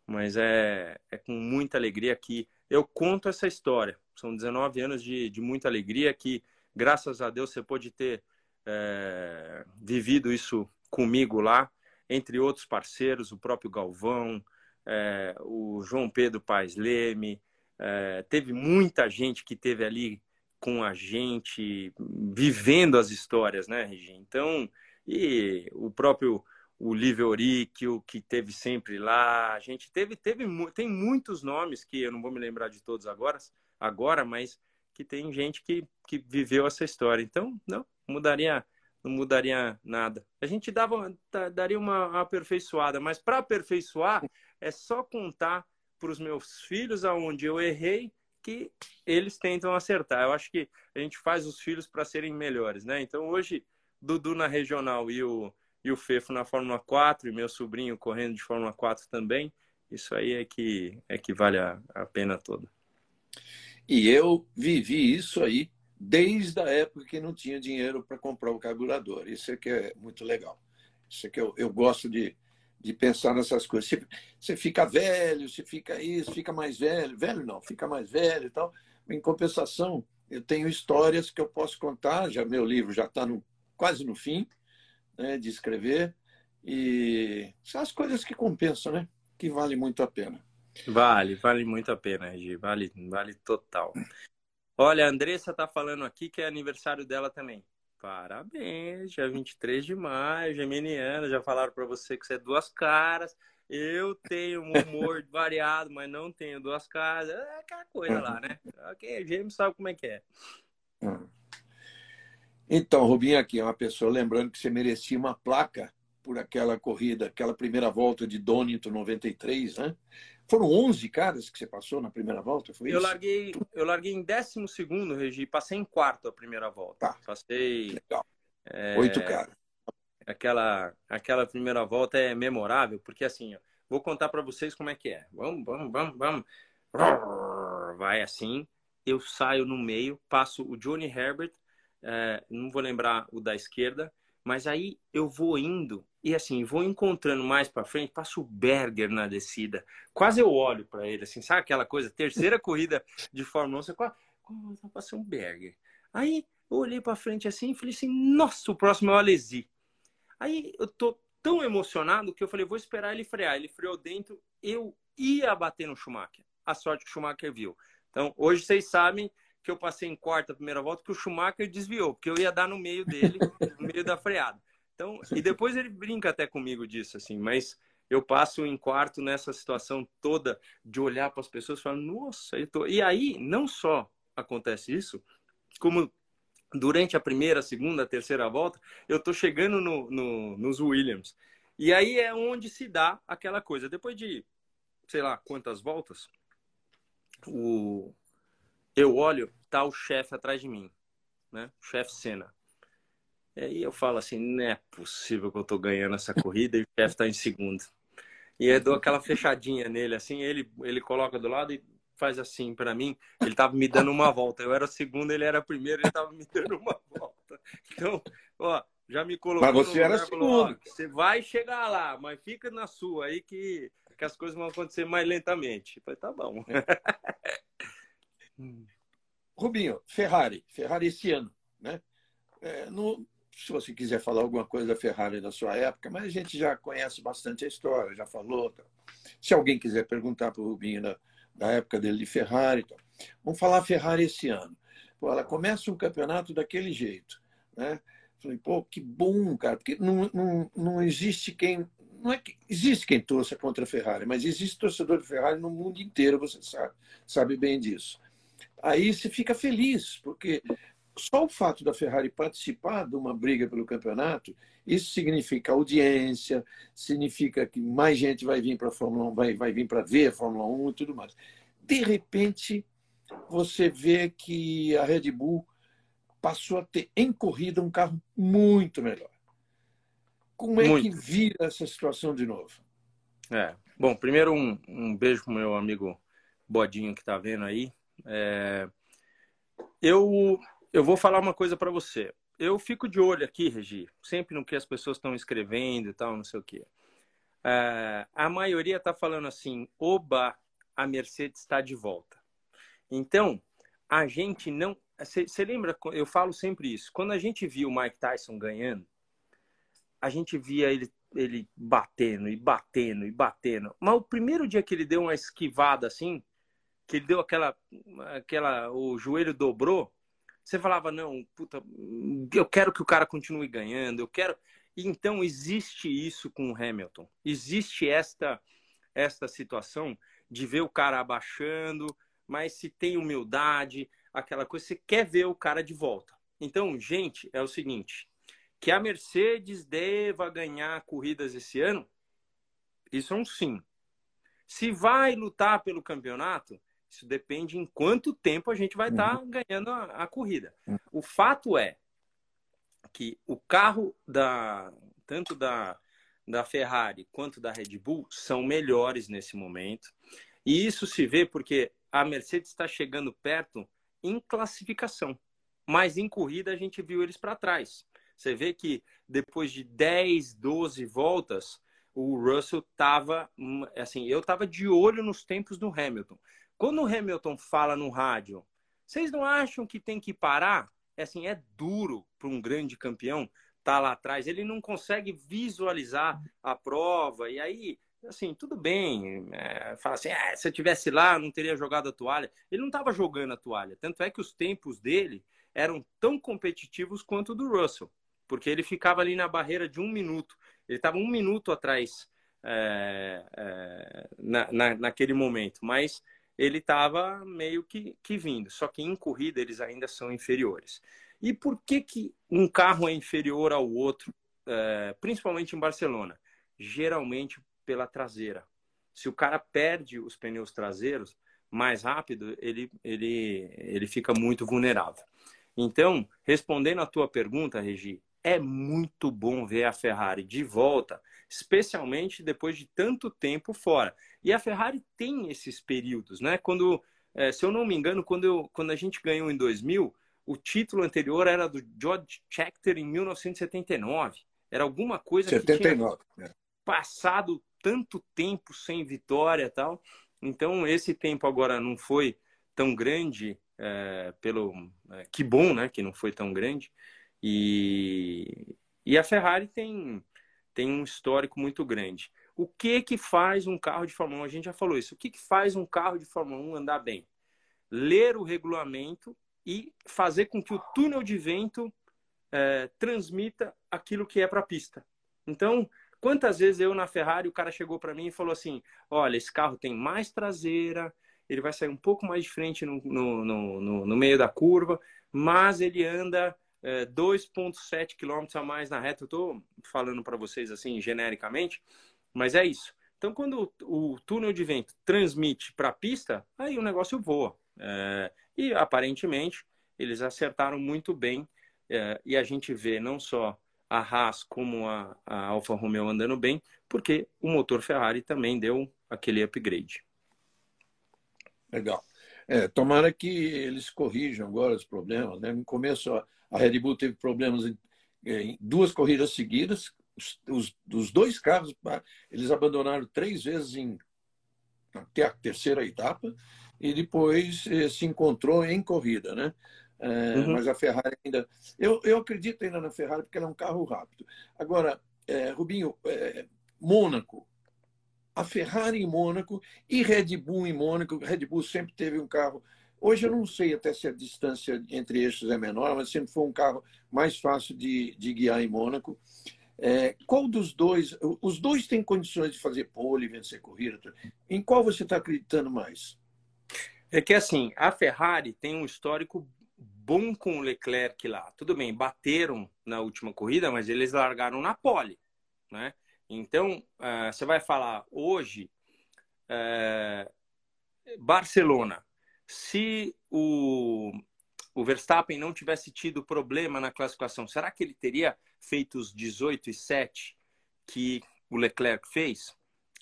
mas é, é com muita alegria que eu conto essa história. São 19 anos de, de muita alegria que, graças a Deus, você pode ter é, vivido isso comigo lá, entre outros parceiros, o próprio Galvão, é, o João Pedro Paes Leme, é, teve muita gente que teve ali com a gente, vivendo as histórias, né, Regi? Então, e o próprio o Livre o que teve sempre lá. A gente teve, teve, tem muitos nomes que eu não vou me lembrar de todos agora, agora, mas que tem gente que, que viveu essa história. Então, não mudaria, não mudaria nada. A gente dava, daria uma aperfeiçoada, mas para aperfeiçoar é só contar para os meus filhos aonde eu errei que eles tentam acertar. Eu acho que a gente faz os filhos para serem melhores, né? Então hoje Dudu na regional e o e o Fefo na Fórmula 4 e meu sobrinho correndo de Fórmula 4 também. Isso aí é que, é que vale a, a pena toda. E eu vivi isso aí desde a época que não tinha dinheiro para comprar o carburador. Isso é que é muito legal. Isso é que eu, eu gosto de, de pensar nessas coisas. Você, você fica velho, você fica isso, fica mais velho. Velho não, fica mais velho e tal. Em compensação, eu tenho histórias que eu posso contar. Já Meu livro já está quase no fim né, de escrever. E são as coisas que compensam, né? Que vale muito a pena. Vale, vale muito a pena, Regi. Vale, vale total. Olha, a Andressa tá falando aqui que é aniversário dela também. Parabéns, dia 23 de maio, geminiana. Já falaram para você que você é duas caras. Eu tenho um humor [LAUGHS] variado, mas não tenho duas caras. É aquela coisa lá, né? Ok, gêmeo sabe como é que é. Então, Rubinho, aqui é uma pessoa lembrando que você merecia uma placa por aquela corrida, aquela primeira volta de Donington 93, né? Foram 11 caras que você passou na primeira volta, foi eu isso? Larguei, eu larguei em décimo segundo, Regi, passei em quarto a primeira volta. Tá. Passei... Legal. É, Oito caras. Aquela, aquela primeira volta é memorável, porque assim, ó, vou contar para vocês como é que é. Vamos, vamos, vamos, vamos. Vai assim, eu saio no meio, passo o Johnny Herbert, é, não vou lembrar o da esquerda, mas aí eu vou indo e assim, vou encontrando mais para frente, passo o Berger na descida. Quase eu olho para ele, assim, sabe aquela coisa? Terceira [LAUGHS] corrida de Fórmula 1, você quase, quase passei um Berger. Aí eu olhei para frente assim e falei assim: nossa, o próximo é o Alesi. Aí eu tô tão emocionado que eu falei: vou esperar ele frear. Ele freou dentro, eu ia bater no Schumacher. A sorte que o Schumacher viu. Então, hoje vocês sabem que eu passei em quarta primeira volta que o Schumacher desviou, porque eu ia dar no meio dele, [LAUGHS] no meio da freada. Então, e depois ele brinca até comigo disso, assim, mas eu passo em quarto nessa situação toda de olhar para as pessoas e falar, nossa, eu tô... E aí, não só acontece isso, como durante a primeira, segunda, terceira volta, eu tô chegando no, no, nos Williams. E aí é onde se dá aquela coisa. Depois de, sei lá, quantas voltas, o... eu olho, tá o chefe atrás de mim, né? O chefe Senna. E aí eu falo assim, não é possível que eu tô ganhando essa corrida e o chefe tá em segundo. E eu dou aquela fechadinha nele, assim, ele, ele coloca do lado e faz assim para mim. Ele tava me dando uma volta. Eu era o segundo, ele era o primeiro, ele tava me dando uma volta. Então, ó, já me colocou. Mas você era segundo. Falou, você vai chegar lá, mas fica na sua aí que, que as coisas vão acontecer mais lentamente. Eu falei, tá bom. [LAUGHS] Rubinho, Ferrari, Ferrari esse ano, né? É, no, se você quiser falar alguma coisa da Ferrari da sua época, mas a gente já conhece bastante a história, já falou. Tá? Se alguém quiser perguntar para o Rubinho da, da, época dele de Ferrari, tá? vamos falar Ferrari esse ano. Pô, ela começa um campeonato daquele jeito. Né? Falei, pô, que bom, cara, porque não, não, não existe quem. Não é que existe quem torça contra a Ferrari, mas existe torcedor de Ferrari no mundo inteiro, você sabe, sabe bem disso. Aí você fica feliz, porque só o fato da Ferrari participar de uma briga pelo campeonato, isso significa audiência, significa que mais gente vai vir para a Fórmula 1, vai, vai vir para ver a Fórmula 1 e tudo mais. De repente, você vê que a Red Bull passou a ter em corrida um carro muito melhor. Como é muito. que vira essa situação de novo? É. Bom, primeiro um, um beijo para o meu amigo Bodinho que está vendo aí. É... Eu eu vou falar uma coisa para você. Eu fico de olho aqui, Regi, sempre no que as pessoas estão escrevendo e tal, não sei o quê. É, a maioria está falando assim: oba, a Mercedes está de volta. Então, a gente não. Você lembra? Eu falo sempre isso. Quando a gente viu o Mike Tyson ganhando, a gente via ele, ele batendo e batendo e batendo. Mas o primeiro dia que ele deu uma esquivada assim, que ele deu aquela. aquela o joelho dobrou, você falava, não, puta, eu quero que o cara continue ganhando, eu quero. Então, existe isso com o Hamilton. Existe esta, esta situação de ver o cara abaixando, mas se tem humildade, aquela coisa, você quer ver o cara de volta. Então, gente, é o seguinte: que a Mercedes deva ganhar corridas esse ano, isso é um sim. Se vai lutar pelo campeonato, isso depende em quanto tempo a gente vai estar uhum. tá ganhando a, a corrida. Uhum. O fato é que o carro da tanto da, da Ferrari quanto da Red Bull são melhores nesse momento. E isso se vê porque a Mercedes está chegando perto em classificação. mas em corrida a gente viu eles para trás. Você vê que depois de 10, 12 voltas, o Russell estava, hum, assim, eu estava de olho nos tempos do Hamilton. Quando o Hamilton fala no rádio, vocês não acham que tem que parar? É assim, é duro para um grande campeão estar tá lá atrás. Ele não consegue visualizar a prova. E aí, assim, tudo bem. É, fala assim, ah, se eu tivesse lá, não teria jogado a toalha. Ele não estava jogando a toalha. Tanto é que os tempos dele eram tão competitivos quanto o do Russell. Porque ele ficava ali na barreira de um minuto. Ele estava um minuto atrás é, é, na, na, naquele momento. Mas ele estava meio que, que vindo. Só que em corrida eles ainda são inferiores. E por que, que um carro é inferior ao outro, é, principalmente em Barcelona? Geralmente pela traseira. Se o cara perde os pneus traseiros mais rápido, ele, ele, ele fica muito vulnerável. Então, respondendo a tua pergunta, Regi, é muito bom ver a Ferrari de volta, especialmente depois de tanto tempo fora. E a Ferrari tem esses períodos, né? Quando, é, se eu não me engano, quando, eu, quando a gente ganhou em 2000, o título anterior era do George Scheckter em 1979. Era alguma coisa 79, que tinha é. passado tanto tempo sem vitória tal. Então, esse tempo agora não foi tão grande, é, pelo é, que bom, né? Que não foi tão grande. E, e a Ferrari tem, tem um histórico muito grande. O que que faz um carro de Fórmula 1? A gente já falou isso. O que que faz um carro de Fórmula 1 andar bem? Ler o regulamento e fazer com que o túnel de vento é, transmita aquilo que é para a pista. Então, quantas vezes eu na Ferrari, o cara chegou para mim e falou assim: olha, esse carro tem mais traseira, ele vai sair um pouco mais de frente no, no, no, no meio da curva, mas ele anda é, 2,7 km a mais na reta. Eu estou falando para vocês assim, genericamente, mas é isso. Então, quando o, túnel de vento transmite para a pista, aí o negócio voa. É, e aparentemente eles acertaram muito bem. É, e a gente vê não só a Haas como a, a Alfa Romeo andando bem, porque o motor Ferrari também deu aquele upgrade. Legal. É, tomara que eles corrijam agora os problemas. Né? No começo, a Red Bull teve problemas em, em duas corridas seguidas, os, os, os dois carros, eles abandonaram três vezes em até a terceira etapa e depois eh, se encontrou em corrida, né? É, uhum. Mas a Ferrari ainda. Eu, eu acredito ainda na Ferrari porque ela é um carro rápido. Agora, é, Rubinho, é, Mônaco. A Ferrari em Mônaco e Red Bull em Mônaco. Red Bull sempre teve um carro. Hoje eu não sei até se a distância entre eixos é menor, mas sempre foi um carro mais fácil de, de guiar em Mônaco. É, qual dos dois? Os dois têm condições de fazer pole, vencer corrida. Em qual você está acreditando mais? É que assim, a Ferrari tem um histórico bom com o Leclerc lá. Tudo bem, bateram na última corrida, mas eles largaram na pole, né? Então, uh, você vai falar hoje, uh, Barcelona, se o, o Verstappen não tivesse tido problema na classificação, será que ele teria feito os 18 e 7 que o Leclerc fez,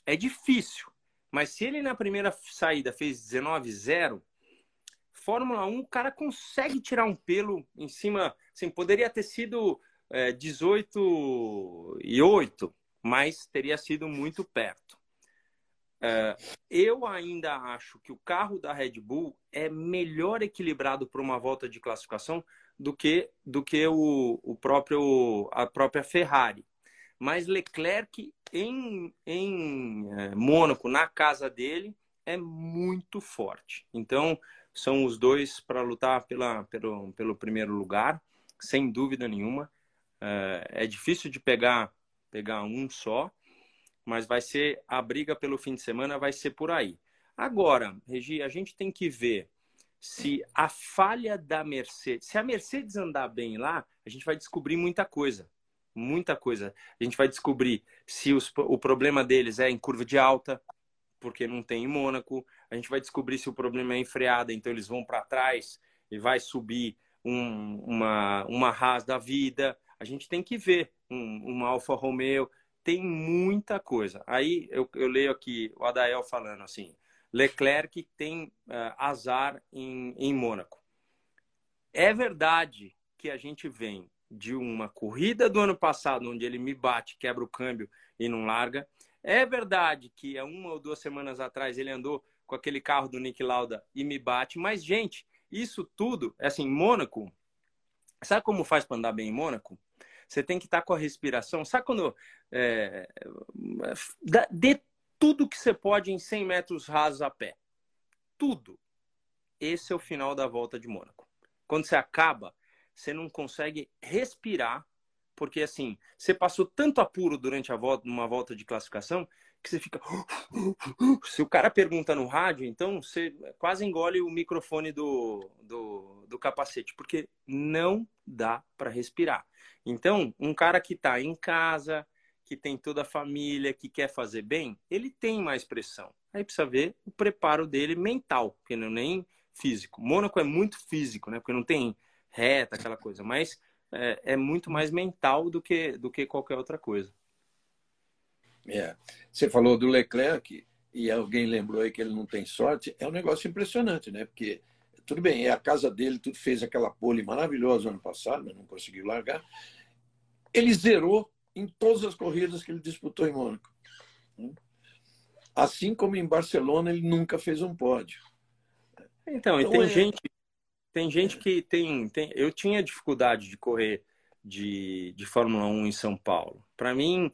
é difícil. Mas se ele na primeira saída fez 19-0, Fórmula 1, o cara consegue tirar um pelo em cima. Assim, poderia ter sido é, 18 e 8, mas teria sido muito perto. É, eu ainda acho que o carro da Red Bull é melhor equilibrado para uma volta de classificação do que, do que o, o próprio, a própria Ferrari. Mas Leclerc em, em é, Mônaco, na casa dele, é muito forte. Então, são os dois para lutar pela, pelo, pelo primeiro lugar, sem dúvida nenhuma. É, é difícil de pegar, pegar um só, mas vai ser a briga pelo fim de semana vai ser por aí. Agora, Regi, a gente tem que ver se a falha da Mercedes, se a Mercedes andar bem lá, a gente vai descobrir muita coisa. Muita coisa. A gente vai descobrir se os, o problema deles é em curva de alta, porque não tem em Mônaco. A gente vai descobrir se o problema é em freada, então eles vão para trás e vai subir um, uma, uma da vida. A gente tem que ver um, uma Alfa Romeo. Tem muita coisa. Aí eu, eu leio aqui o Adael falando assim: Leclerc tem uh, azar em, em Mônaco. é verdade que a gente vem de uma corrida do ano passado, onde ele me bate, quebra o câmbio e não larga. É verdade que há uma ou duas semanas atrás ele andou com aquele carro do Nick Lauda e me bate. Mas, gente, isso tudo, é assim, Mônaco, sabe como faz para andar bem em Mônaco? Você tem que estar com a respiração. Sabe quando. É, dê tudo que você pode em 100 metros rasos a pé. Tudo. Esse é o final da volta de Mônaco. Quando você acaba, você não consegue respirar, porque assim, você passou tanto apuro durante a volta, numa volta de classificação, que você fica. Se o cara pergunta no rádio, então você quase engole o microfone do, do, do capacete, porque não dá para respirar. Então, um cara que está em casa, que tem toda a família, que quer fazer bem, ele tem mais pressão. Aí precisa ver o preparo dele mental, porque não é nem físico. Mônaco é muito físico, né? Porque não tem reta, aquela coisa, mas é, é muito mais mental do que, do que qualquer outra coisa. É. Você falou do Leclerc e alguém lembrou aí que ele não tem sorte. É um negócio impressionante, né? Porque tudo bem, é a casa dele, tudo fez aquela pole maravilhosa ano passado, mas não conseguiu largar. Ele zerou em todas as corridas que ele disputou em Mônaco. Assim como em Barcelona, ele nunca fez um pódio. Então, e então, tem é... gente tem gente que tem, tem. Eu tinha dificuldade de correr de, de Fórmula 1 em São Paulo. Para mim,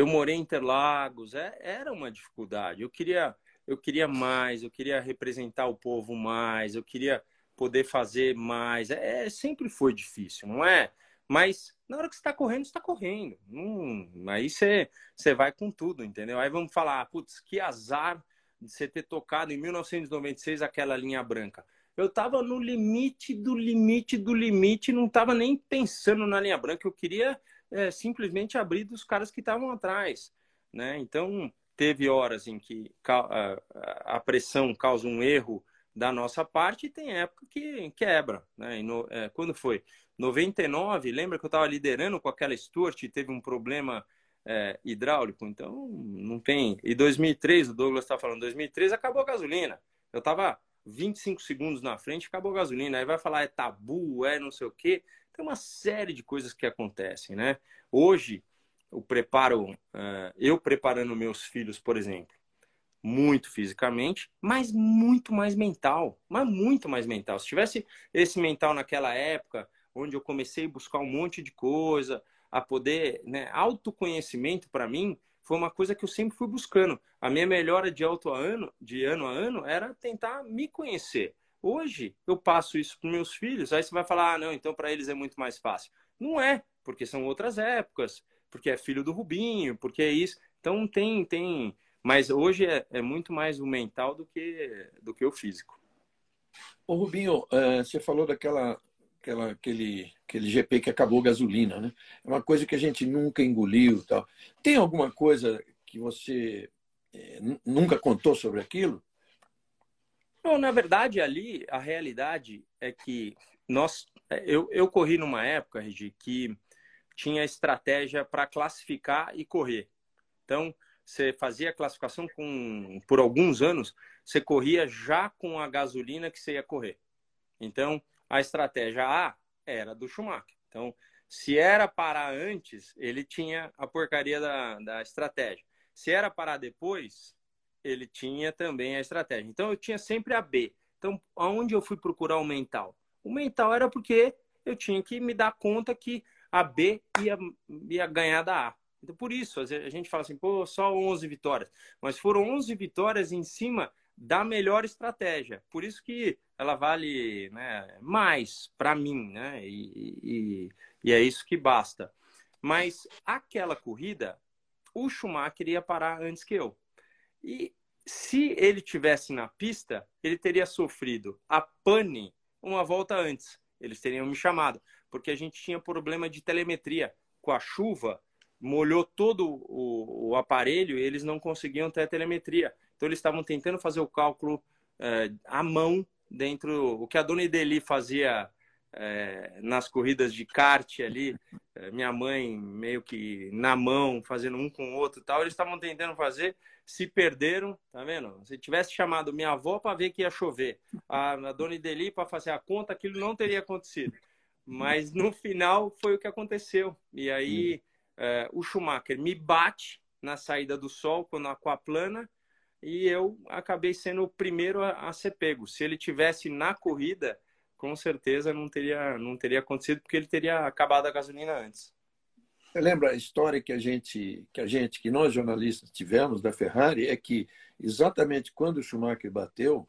eu morei em Interlagos, é, era uma dificuldade. Eu queria, eu queria mais, eu queria representar o povo mais, eu queria poder fazer mais. É, é sempre foi difícil, não é? Mas na hora que você está correndo, você está correndo. Hum, aí você, você vai com tudo, entendeu? Aí vamos falar, putz, que azar de você ter tocado em 1996 aquela linha branca eu estava no limite do limite do limite, não estava nem pensando na linha branca. Eu queria é, simplesmente abrir dos caras que estavam atrás. Né? Então, teve horas em que a pressão causa um erro da nossa parte e tem época que quebra. Né? No, é, quando foi? 99, lembra que eu estava liderando com aquela Stuart e teve um problema é, hidráulico? Então, não tem. E 2003, o Douglas está falando, 2003 acabou a gasolina. Eu estava 25 segundos na frente, acabou a gasolina. Aí vai falar é tabu, é não sei o quê. Tem uma série de coisas que acontecem, né? Hoje, o preparo, uh, eu preparando meus filhos, por exemplo, muito fisicamente, mas muito mais mental, mas muito mais mental. Se tivesse esse mental naquela época, onde eu comecei a buscar um monte de coisa, a poder, né, autoconhecimento para mim foi uma coisa que eu sempre fui buscando. A minha melhora de, auto a ano, de ano a ano era tentar me conhecer. Hoje eu passo isso para meus filhos, aí você vai falar, ah, não, então para eles é muito mais fácil. Não é, porque são outras épocas, porque é filho do Rubinho, porque é isso. Então tem, tem. Mas hoje é, é muito mais o mental do que, do que o físico. Ô Rubinho, é, você falou daquela aquela, aquele, aquele GP que acabou gasolina, né? É uma coisa que a gente nunca engoliu tal. Tem alguma coisa que você é, nunca contou sobre aquilo? Não, na verdade, ali a realidade é que nós, é, eu, eu corri numa época, Regi, que tinha estratégia para classificar e correr. Então, você fazia a classificação com, por alguns anos, você corria já com a gasolina que você ia correr. Então, a estratégia A era do Schumacher. Então, se era parar antes, ele tinha a porcaria da, da estratégia. Se era parar depois, ele tinha também a estratégia. Então, eu tinha sempre a B. Então, aonde eu fui procurar o mental? O mental era porque eu tinha que me dar conta que a B ia, ia ganhar da A. Então, por isso, a gente fala assim, pô, só 11 vitórias. Mas foram 11 vitórias em cima da melhor estratégia. Por isso que ela vale né, mais para mim, né? E, e, e, é isso que basta. Mas aquela corrida, o Schumacher ia parar antes que eu. E se ele tivesse na pista, ele teria sofrido a pane uma volta antes. Eles teriam me chamado, porque a gente tinha problema de telemetria. Com a chuva, molhou todo o, o aparelho e eles não conseguiam ter a telemetria. Então eles estavam tentando fazer o cálculo é, à mão dentro o que a dona Ideli fazia é, nas corridas de kart ali, é, minha mãe meio que na mão, fazendo um com o outro tal, eles estavam tentando fazer, se perderam, tá vendo? Se tivesse chamado minha avó para ver que ia chover, a, a dona Ideli para fazer a conta, aquilo não teria acontecido. Mas no final foi o que aconteceu. E aí é, o Schumacher me bate na saída do sol, quando aquaplana, e eu acabei sendo o primeiro a, a ser pego. Se ele tivesse na corrida, com certeza não teria, não teria acontecido, porque ele teria acabado a gasolina antes. Lembra a história que a gente, que a gente, que nós jornalistas tivemos da Ferrari, é que exatamente quando o Schumacher bateu,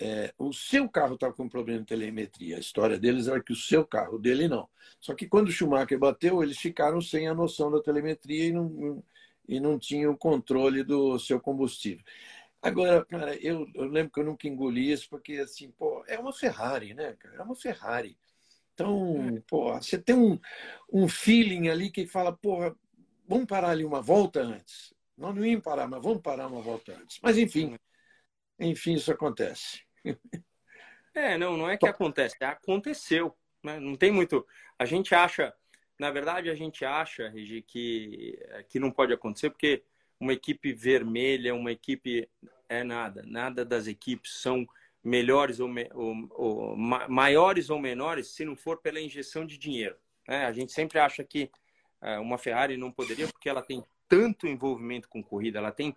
é, o seu carro estava com problema de telemetria. A história deles era que o seu carro, dele não. Só que quando o Schumacher bateu, eles ficaram sem a noção da telemetria e não, e não tinham controle do seu combustível. Agora, cara, eu, eu, lembro que eu nunca engoli isso, porque assim, pô, é uma Ferrari, né, cara? É uma Ferrari. Então, pô, você tem um, um feeling ali que fala, porra, vamos parar ali uma volta antes. Nós não íamos parar, mas vamos parar uma volta antes. Mas enfim, enfim, isso acontece. [LAUGHS] É, não, não é que acontece, é aconteceu. Né? Não tem muito. A gente acha, na verdade, a gente acha, Regi, que, que não pode acontecer, porque uma equipe vermelha, uma equipe é nada, nada das equipes são melhores ou, ou, ou maiores ou menores se não for pela injeção de dinheiro. Né? A gente sempre acha que é, uma Ferrari não poderia porque ela tem tanto envolvimento com corrida, ela tem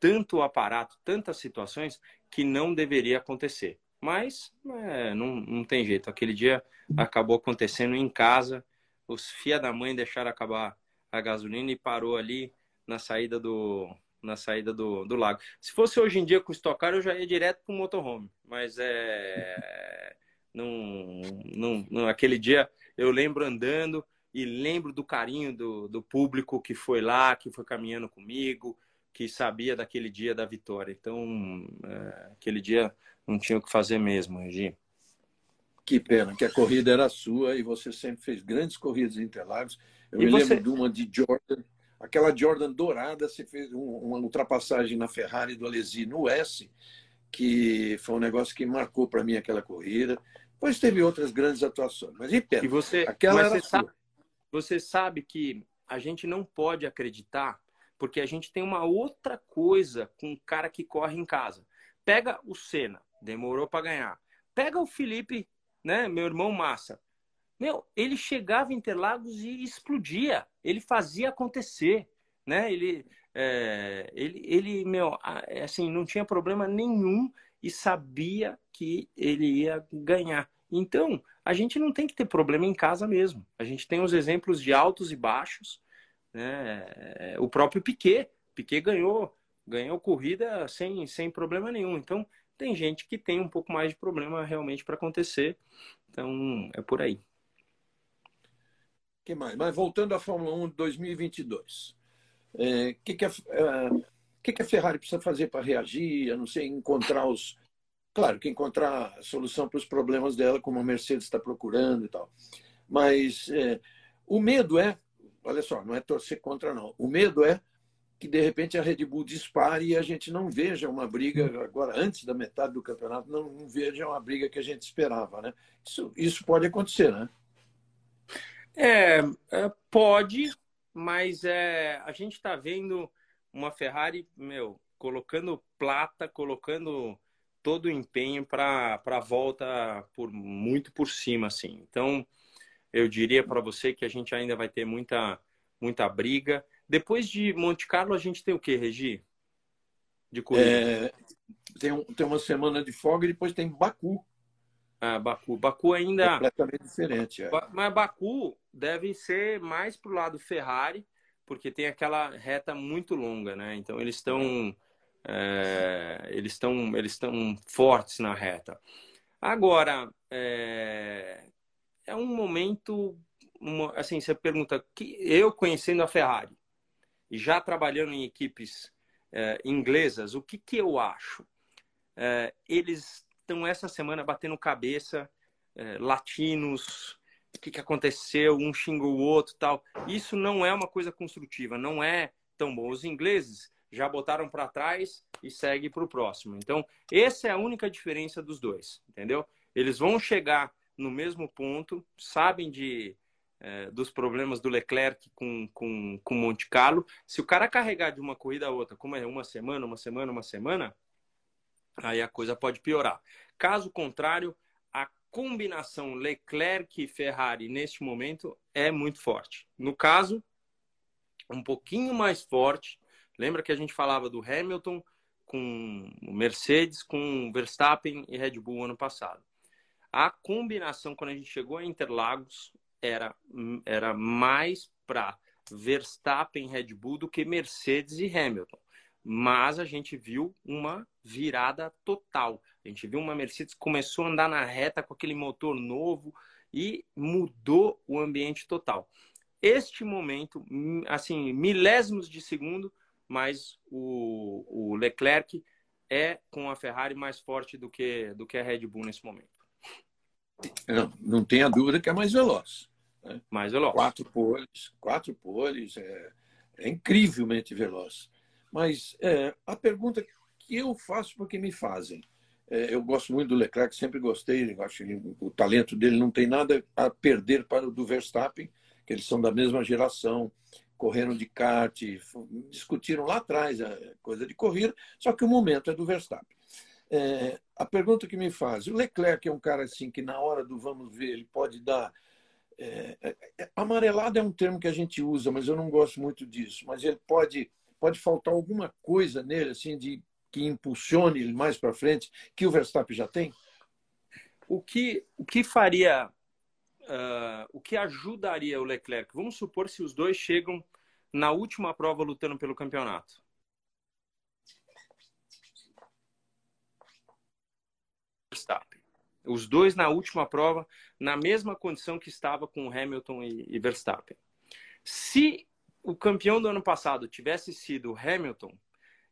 tanto aparato, tantas situações que não deveria acontecer. Mas é, não, não tem jeito. Aquele dia acabou acontecendo em casa. Os fia da mãe deixaram acabar a gasolina e parou ali na saída do, na saída do, do lago. Se fosse hoje em dia com o Stock Car, eu já ia direto para o motorhome. Mas é. Não, aquele dia eu lembro andando e lembro do carinho do, do público que foi lá, que foi caminhando comigo, que sabia daquele dia da vitória. Então, é, aquele dia não tinha o que fazer mesmo, Regi. Que pena, que a corrida era sua e você sempre fez grandes corridas em Interlagos. Eu e me você... lembro de uma de Jordan Aquela Jordan dourada, você fez uma ultrapassagem na Ferrari do Alesi no S, que foi um negócio que marcou para mim aquela corrida. Depois teve outras grandes atuações. Mas e, pena, e você, aquela era você sabe, você sabe que a gente não pode acreditar, porque a gente tem uma outra coisa com o cara que corre em casa. Pega o Senna, demorou para ganhar. Pega o Felipe, né, meu irmão Massa. Meu, ele chegava em Interlagos e explodia. Ele fazia acontecer, né? Ele, é, ele, ele, meu, é assim, não tinha problema nenhum e sabia que ele ia ganhar. Então, a gente não tem que ter problema em casa mesmo. A gente tem os exemplos de altos e baixos. Né? O próprio Piquet. Piquet ganhou, ganhou corrida sem, sem problema nenhum. Então, tem gente que tem um pouco mais de problema realmente para acontecer. Então, é por aí que mais? Mas voltando à Fórmula 1 de 2022, o é, que, que, a, é, que, que a Ferrari precisa fazer para reagir? A não sei, encontrar os. Claro que encontrar a solução para os problemas dela, como a Mercedes está procurando e tal. Mas é, o medo é, olha só, não é torcer contra, não. O medo é que de repente a Red Bull dispare e a gente não veja uma briga agora antes da metade do campeonato, não, não veja uma briga que a gente esperava, né? Isso, isso pode acontecer, né? É, é, pode, mas é, a gente está vendo uma Ferrari, meu, colocando plata, colocando todo o empenho para a volta por muito por cima, assim. Então, eu diria para você que a gente ainda vai ter muita, muita briga. Depois de Monte Carlo, a gente tem o que, Regi? De corrida? É, tem, um, tem uma semana de folga e depois tem Baku. Ah, Baku. Baku ainda. Completamente diferente. É. Mas Baku deve ser mais pro lado Ferrari, porque tem aquela reta muito longa, né? Então eles estão. É, eles estão eles estão fortes na reta. Agora, é, é um momento. Uma, assim, você pergunta, que eu conhecendo a Ferrari e já trabalhando em equipes é, inglesas, o que, que eu acho? É, eles estão essa semana batendo cabeça, é, latinos, o que, que aconteceu, um xingou o outro tal. Isso não é uma coisa construtiva, não é tão bom. Os ingleses já botaram para trás e segue para o próximo. Então, essa é a única diferença dos dois, entendeu? Eles vão chegar no mesmo ponto, sabem de é, dos problemas do Leclerc com, com, com Monte Carlo. Se o cara carregar de uma corrida a outra, como é uma semana, uma semana, uma semana, aí a coisa pode piorar. Caso contrário, a combinação Leclerc e Ferrari neste momento é muito forte. No caso, um pouquinho mais forte. Lembra que a gente falava do Hamilton com Mercedes, com Verstappen e Red Bull ano passado. A combinação, quando a gente chegou a Interlagos, era, era mais para Verstappen e Red Bull do que Mercedes e Hamilton. Mas a gente viu uma virada total. A gente viu uma Mercedes que começou a andar na reta com aquele motor novo e mudou o ambiente total. Este momento, assim, milésimos de segundo, mas o, o Leclerc é com a Ferrari mais forte do que, do que a Red Bull nesse momento. Não, não tenha dúvida que é mais veloz. Né? Mais veloz. Quatro poles, quatro poles, é, é incrivelmente veloz. Mas é, a pergunta que eu faço porque me fazem, é, eu gosto muito do Leclerc, sempre gostei, acho que o talento dele não tem nada a perder para o do Verstappen, que eles são da mesma geração, correram de kart, discutiram lá atrás a coisa de corrida, só que o momento é do Verstappen. É, a pergunta que me faz, o Leclerc é um cara assim que na hora do vamos ver, ele pode dar é, é, é, amarelado é um termo que a gente usa, mas eu não gosto muito disso. Mas ele pode pode faltar alguma coisa nele assim de que impulsione ele mais para frente que o Verstappen já tem. O que o que faria uh, o que ajudaria o Leclerc? Vamos supor se os dois chegam na última prova lutando pelo campeonato. Verstappen os dois na última prova, na mesma condição que estava com Hamilton e, Verstappen. Se o campeão do ano passado tivesse sido Hamilton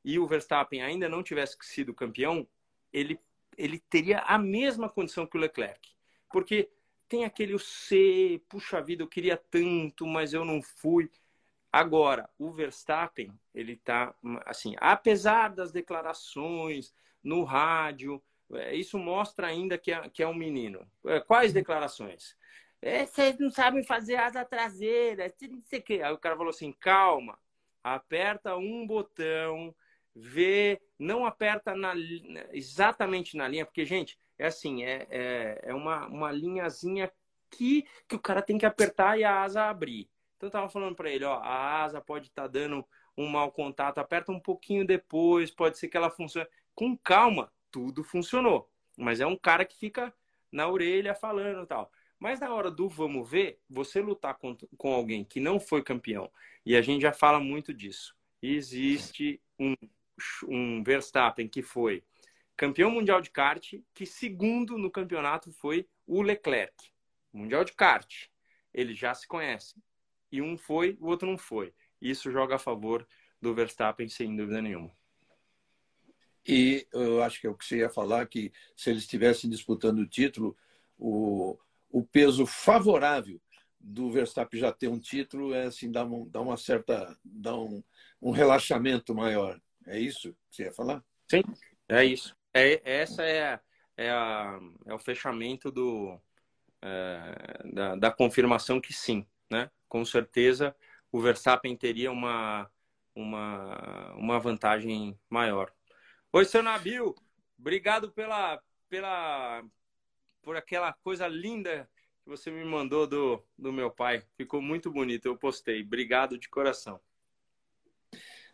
e o Verstappen ainda não tivesse sido campeão, ele, ele teria a mesma condição que o Leclerc. Porque tem aquele o C, puxa vida, eu queria tanto, mas eu não fui. Agora, o Verstappen, ele tá assim, apesar das declarações no rádio, é, isso mostra ainda que é, que é um menino. É, quais declarações? É, vocês não sabem fazer asa traseira, não sei o quê. Aí o cara falou assim: calma, aperta um botão, vê, não aperta na, exatamente na linha, porque, gente, é assim, é, é, é uma, uma linhazinha que, que o cara tem que apertar e a asa abrir. Então eu tava falando para ele, ó, a asa pode estar tá dando um mau contato, aperta um pouquinho depois, pode ser que ela funcione. Com calma, tudo funcionou. Mas é um cara que fica na orelha falando tal. Mas na hora do vamos ver, você lutar com, com alguém que não foi campeão, e a gente já fala muito disso. Existe um, um Verstappen que foi campeão mundial de kart, que segundo no campeonato foi o Leclerc. Mundial de kart. Eles já se conhecem. E um foi, o outro não foi. Isso joga a favor do Verstappen, sem dúvida nenhuma. E eu acho que é o que você ia falar, que se eles estivessem disputando o título, o, o peso favorável do Verstappen já ter um título é assim, dá, um, dá uma certa. dá um, um relaxamento maior. É isso que você ia falar? Sim, é isso. É, essa é, é, a, é o fechamento do, é, da, da confirmação que sim. Né? Com certeza o Verstappen teria uma, uma, uma vantagem maior. Oi, seu Nabil, obrigado pela, pela, por aquela coisa linda que você me mandou do, do meu pai. Ficou muito bonito, eu postei. Obrigado de coração.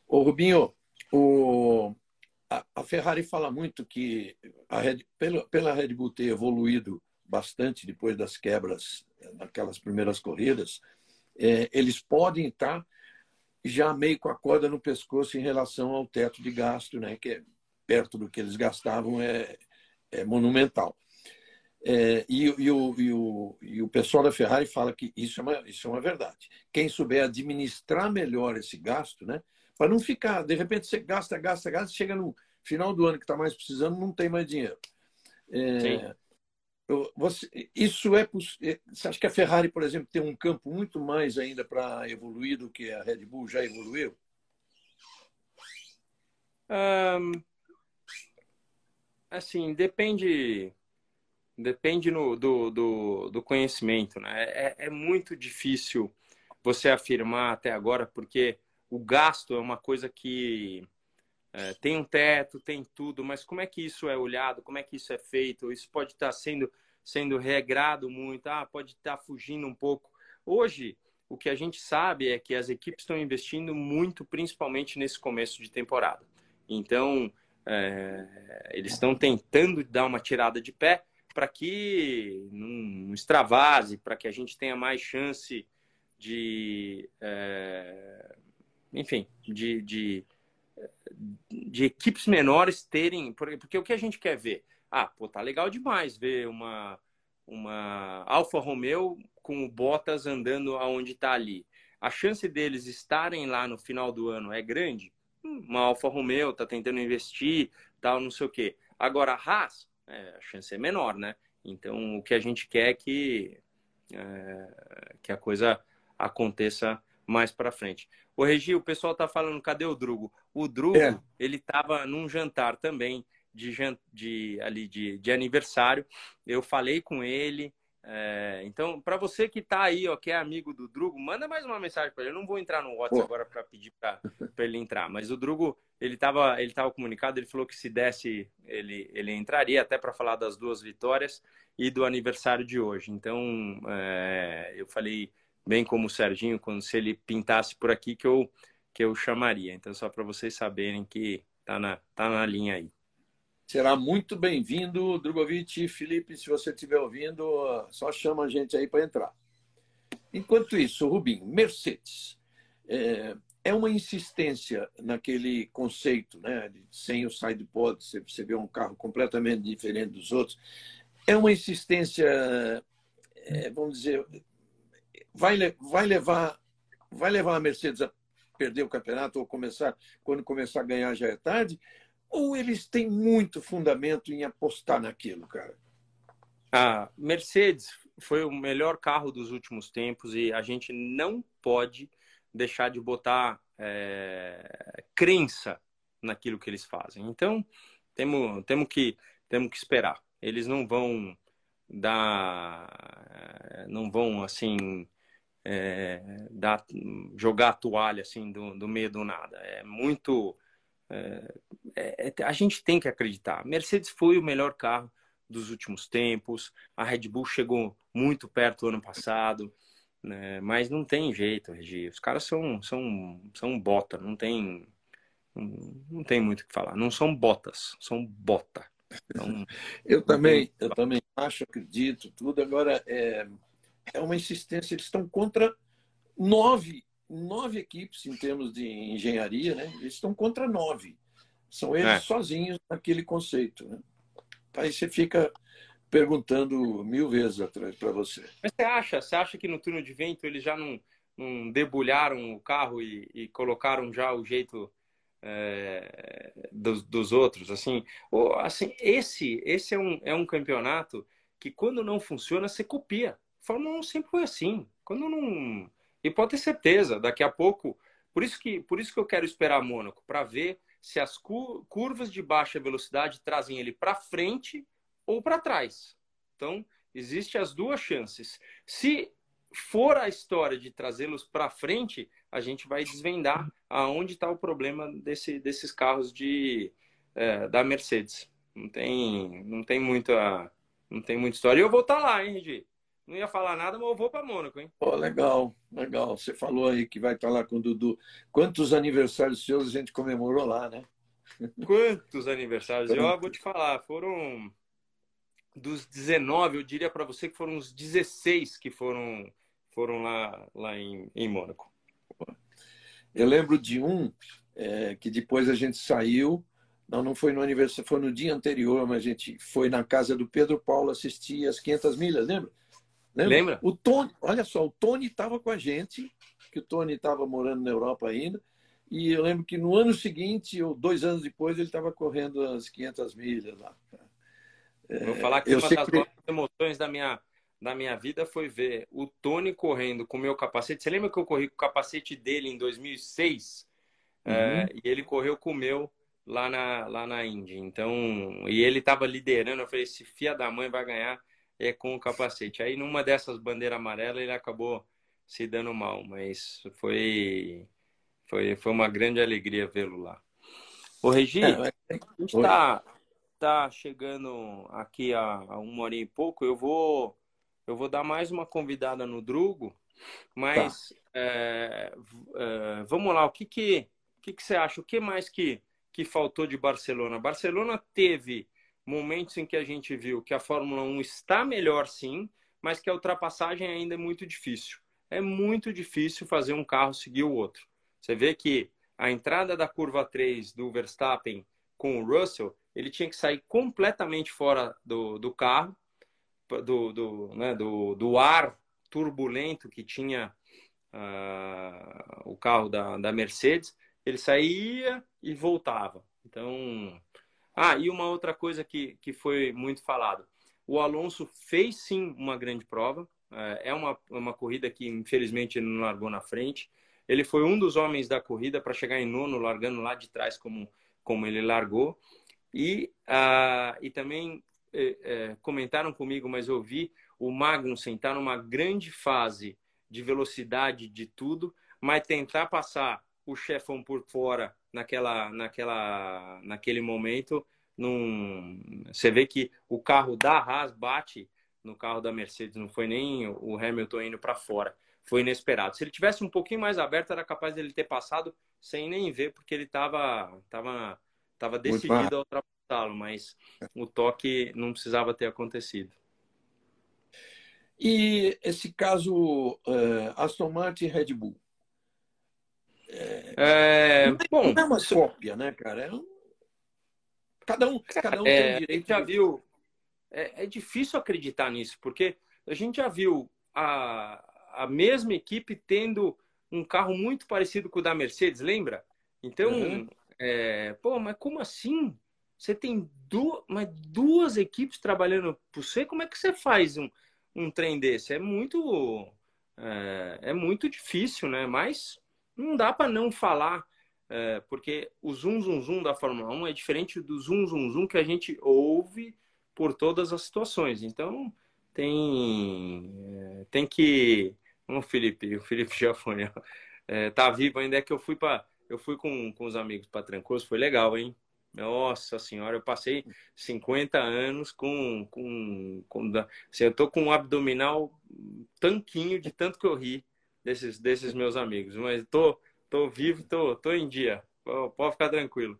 Ô, Rubinho, o, a, a Ferrari fala muito que a Red, pela, pela Red Bull ter evoluído bastante depois das quebras naquelas primeiras corridas, é, eles podem estar já meio com a corda no pescoço em relação ao teto de gasto, né? Que é perto do que eles gastavam é, é monumental. É, e, e, o, e, o, e o pessoal da Ferrari fala que isso é, uma, isso é uma verdade. Quem souber administrar melhor esse gasto, né, para não ficar, de repente você gasta, gasta, gasta, chega no final do ano que está mais precisando, não tem mais dinheiro. É, você, isso é é Você acha que a Ferrari, por exemplo, tem um campo muito mais ainda para evoluir do que a Red Bull já evoluiu? Um, assim, depende depende no, do, do, do, conhecimento, né? É, é muito difícil você afirmar até agora, porque o gasto é uma coisa que é, tem um teto, tem tudo, mas como é que isso é olhado? Como é que isso é feito? Isso pode estar sendo, sendo regrado muito, ah, pode estar fugindo um pouco. Hoje, o que a gente sabe é que as equipes estão investindo muito, principalmente nesse começo de temporada. Então, é, eles estão tentando dar uma tirada de pé para que não extravase, para que a gente tenha mais chance de, é, enfim, de, de, de, equipes menores terem, porque o que a gente quer ver? Ah, pô, tá legal demais ver uma, uma Alfa Romeo com o Bottas andando aonde está ali. A chance deles estarem lá no final do ano é grande? Hum, uma Alfa Romeo está tentando investir, tal, não sei o quê. Agora, a Haas, é, a chance é menor, né? Então, o que a gente quer é que, é, que a coisa aconteça mais para frente. O Regi, o pessoal tá falando, cadê o Drugo? O Drugo, é. ele estava num jantar também de, de ali de, de aniversário. Eu falei com ele, é, então, para você que está aí, ó, que é amigo do Drugo, manda mais uma mensagem para ele. Eu não vou entrar no WhatsApp agora para pedir para ele entrar, mas o Drugo, ele estava ele tava comunicado, ele falou que se desse, ele, ele entraria até para falar das duas vitórias e do aniversário de hoje. Então, é, eu falei, bem como o Serginho, quando se ele pintasse por aqui, que eu, que eu chamaria. Então, só para vocês saberem que tá na, tá na linha aí. Será muito bem-vindo, Drogovic. Felipe, se você estiver ouvindo, só chama a gente aí para entrar. Enquanto isso, Rubim, Mercedes. É, é, uma insistência naquele conceito, né? Sem o side pod, você vê um carro completamente diferente dos outros. É uma insistência, é, vamos dizer, vai, vai levar vai levar a Mercedes a perder o campeonato ou começar quando começar a ganhar já é tarde ou eles têm muito fundamento em apostar naquilo, cara? A Mercedes foi o melhor carro dos últimos tempos e a gente não pode deixar de botar é, crença naquilo que eles fazem. Então, temos, temos, que, temos que esperar. Eles não vão dar, não vão assim é, dar, jogar a toalha assim do, do meio do nada. É muito é, é, é, a gente tem que acreditar. Mercedes foi o melhor carro dos últimos tempos. A Red Bull chegou muito perto ano passado, né? mas não tem jeito, Regi. Os caras são são são bota, não tem não tem muito o que falar. Não são botas, são bota. Então, [LAUGHS] eu também eu também acho, acredito tudo. Agora é é uma insistência. Eles estão contra nove nove equipes em termos de engenharia, né? Eles estão contra nove. São eles é. sozinhos naquele conceito. Né? Aí você fica perguntando mil vezes atrás para você. Mas você acha, você acha que no túnel de vento eles já não, não debulharam o carro e, e colocaram já o jeito é, dos, dos, outros? Assim, ou, assim esse, esse é, um, é um campeonato que quando não funciona, você copia. Fórmula 1 sempre foi assim. Quando não e pode ter certeza, daqui a pouco. Por isso que, por isso que eu quero esperar Mônaco, para ver se as curvas de baixa velocidade trazem ele para frente ou para trás. Então, existem as duas chances. Se for a história de trazê-los para frente, a gente vai desvendar aonde está o problema desse, desses carros de, é, da Mercedes. Não tem, não tem muita, não tem muita história. E eu vou estar tá lá, hein, Regi? Não ia falar nada, mas eu vou para Mônaco, hein? Oh, legal, legal. Você falou aí que vai estar lá com o Dudu. Quantos aniversários seus a gente comemorou lá, né? Quantos aniversários? Eu vou te falar, foram dos 19, eu diria para você que foram uns 16 que foram, foram lá, lá em, em Mônaco. Eu lembro de um é, que depois a gente saiu, não, não foi no aniversário, foi no dia anterior, mas a gente foi na casa do Pedro Paulo assistir as 500 milhas, lembra? Lembra? Lembra? O Tony, olha só, o Tony estava com a gente, que o Tony estava morando na Europa ainda, e eu lembro que no ano seguinte, ou dois anos depois, ele estava correndo as 500 milhas lá. É, Vou falar que uma das que... emoções da minha, da minha vida foi ver o Tony correndo com o meu capacete. Você lembra que eu corri com o capacete dele em 2006? É, uhum. É, e ele correu com o meu lá na, lá na Indy. Então, e ele estava liderando. Eu falei: esse fia da mãe vai ganhar é com o capacete. Aí, numa dessas bandeiras amarelas, ele acabou se dando mal, mas foi, foi, foi uma grande alegria vê-lo lá. Ô, Regi, é, a gente está tá chegando aqui a, a uma hora e pouco. Eu vou, eu vou dar mais uma convidada no Drugo, mas tá. é, é, vamos lá, o que que, que que você acha? O que mais que, que faltou de Barcelona? Barcelona teve momentos em que a gente viu que a Fórmula 1 está melhor sim, mas que a ultrapassagem ainda é muito difícil. É muito difícil fazer um carro seguir o outro. Você vê que a entrada da curva 3 do Verstappen com o Russell, ele tinha que sair completamente fora do, do carro, do, do, né, do, do ar turbulento que tinha uh, o carro da, da Mercedes. Ele saía e voltava. Então, ah, e uma outra coisa que, que foi muito falado. O Alonso fez sim uma grande prova. É, é uma, uma corrida que, infelizmente, ele não largou na frente. Ele foi um dos homens da corrida para chegar em nono, largando lá de trás, como, como ele largou. E, uh, e também eh, eh, comentaram comigo, mas eu vi o Magnussen estar tá numa grande fase de velocidade de tudo, mas tentar passar o chefão por fora naquela, naquela, naquele momento, num... você vê que o carro da Haas bate no carro da Mercedes, não foi nem o Hamilton indo para fora, foi inesperado. Se ele tivesse um pouquinho mais aberto, era capaz dele ter passado sem nem ver, porque ele estava tava, tava decidido a ultrapassá-lo, mas o toque não precisava ter acontecido. E esse caso uh, Aston Martin e Red Bull? É, não, é, bom, não é uma cópia, né, cara? É um... Cada um, cada um é, tem direito. já viu. É, é, difícil acreditar nisso, porque a gente já viu a, a mesma equipe tendo um carro muito parecido com o da Mercedes, lembra? Então, uhum. é, pô, mas como assim? Você tem duas, mas duas equipes trabalhando por você? Como é que você faz um, um trem desse? É muito, é, é muito difícil, né? Mas não dá para não falar, é, porque o zoom, zoom, zoom da Fórmula 1 é diferente do zoom, zoom, zoom que a gente ouve por todas as situações. Então, tem, é, tem que. O Felipe, o Felipe [LAUGHS] já foi, é, tá vivo ainda é que eu fui para eu fui com, com os amigos para Trancoso, foi legal, hein? Nossa senhora, eu passei 50 anos com. com, com assim, eu tô com um abdominal tanquinho de tanto que eu ri desses, desses meus amigos. Mas tô, tô vivo, tô, tô em dia. Pode ficar tranquilo.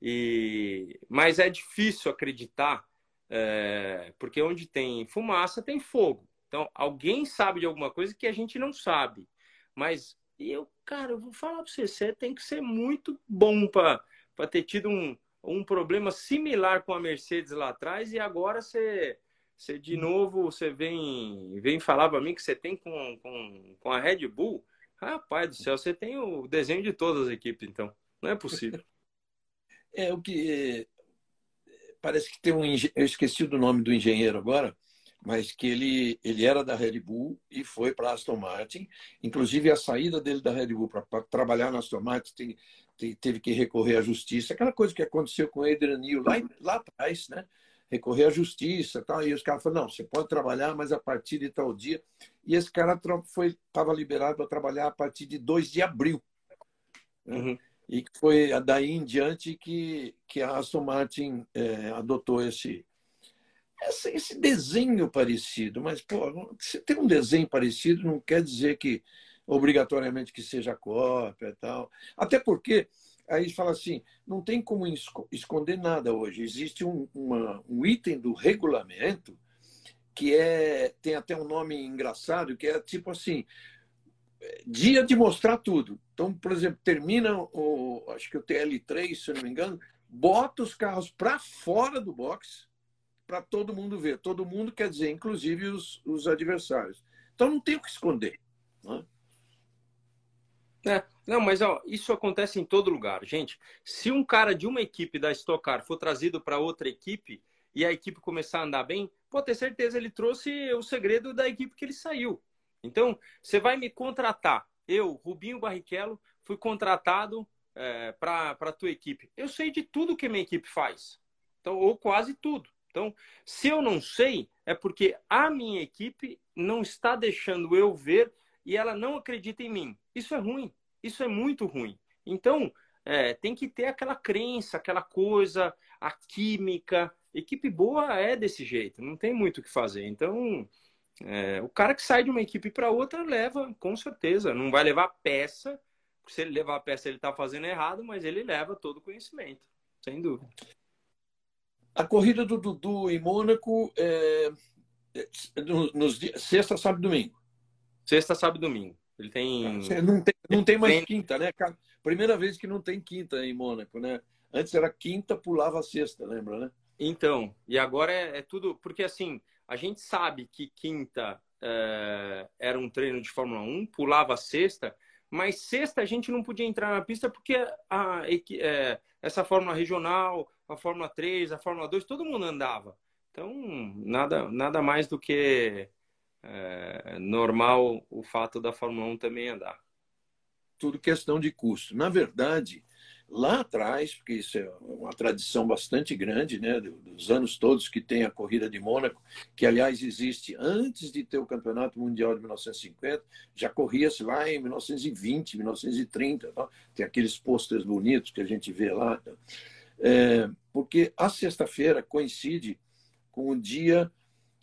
E, mas é difícil acreditar, é, porque onde tem fumaça tem fogo. Então, alguém sabe de alguma coisa que a gente não sabe. Mas eu, cara, eu vou falar para você, você tem que ser muito bom para ter tido um, um problema similar com a Mercedes lá atrás e agora você você de novo, você vem, vem falar para mim que você tem com, com, com a Red Bull. Rapaz do céu, você tem o desenho de todas as equipes, então. Não é possível. [LAUGHS] É o que parece que tem um eu esqueci do nome do engenheiro agora, mas que ele ele era da Red Bull e foi para Aston Martin. Inclusive a saída dele da Red Bull para trabalhar na Aston Martin tem, tem, teve que recorrer à justiça. Aquela coisa que aconteceu com o Adrian Newey lá, lá atrás, né? Recorrer à justiça tal. E os caras falaram, não, você pode trabalhar, mas a partir de tal dia. E esse cara foi estava liberado para trabalhar a partir de 2 de abril. Né? Uhum. E foi daí em diante que, que a Aston Martin é, adotou esse, esse, esse, desenho parecido. Mas, pô, se tem um desenho parecido, não quer dizer que obrigatoriamente que seja cópia e tal. Até porque aí fala assim, não tem como esconder nada hoje. Existe um, uma, um item do regulamento que é tem até um nome engraçado, que é tipo assim, dia de mostrar tudo. Então, por exemplo, termina o, acho que o TL3, se eu não me engano, bota os carros para fora do box para todo mundo ver. Todo mundo quer dizer, inclusive os, os adversários. Então, não tem o que esconder. Né? É, não, mas ó, isso acontece em todo lugar. Gente, se um cara de uma equipe da Stock Car for trazido para outra equipe e a equipe começar a andar bem, pode ter certeza ele trouxe o segredo da equipe que ele saiu. Então, você vai me contratar. Eu, Rubinho Barrichello, fui contratado é, para a tua equipe? Eu sei de tudo que minha equipe faz, então, ou quase tudo. Então, se eu não sei, é porque a minha equipe não está deixando eu ver e ela não acredita em mim. Isso é ruim. Isso é muito ruim. Então, é, tem que ter aquela crença, aquela coisa, a química. Equipe boa é desse jeito, não tem muito o que fazer. Então, é, o cara que sai de uma equipe para outra leva, com certeza. Não vai levar peça, se ele levar a peça, ele está fazendo errado, mas ele leva todo o conhecimento, sem dúvida. A corrida do Dudu em Mônaco é, é nos dias, sexta, sábado e domingo. Sexta, sábado e domingo. Ele tem. Não tem, não tem mais quinta, né? Primeira vez que não tem quinta em Mônaco, né? Antes era quinta, pulava sexta, lembra, né? Então, e agora é, é tudo. Porque assim, a gente sabe que quinta é, era um treino de Fórmula 1, pulava sexta, mas sexta a gente não podia entrar na pista porque a, é, essa Fórmula regional, a Fórmula 3, a Fórmula 2, todo mundo andava. Então, nada, nada mais do que é, normal o fato da Fórmula 1 também andar. Tudo questão de custo. Na verdade, lá atrás, porque isso é uma tradição bastante grande, né, dos anos todos que tem a corrida de Mônaco, que aliás existe antes de ter o Campeonato Mundial de 1950, já corria-se lá em 1920, 1930, tá? tem aqueles pôsteres bonitos que a gente vê lá. Tá? É, porque a sexta-feira coincide com o dia,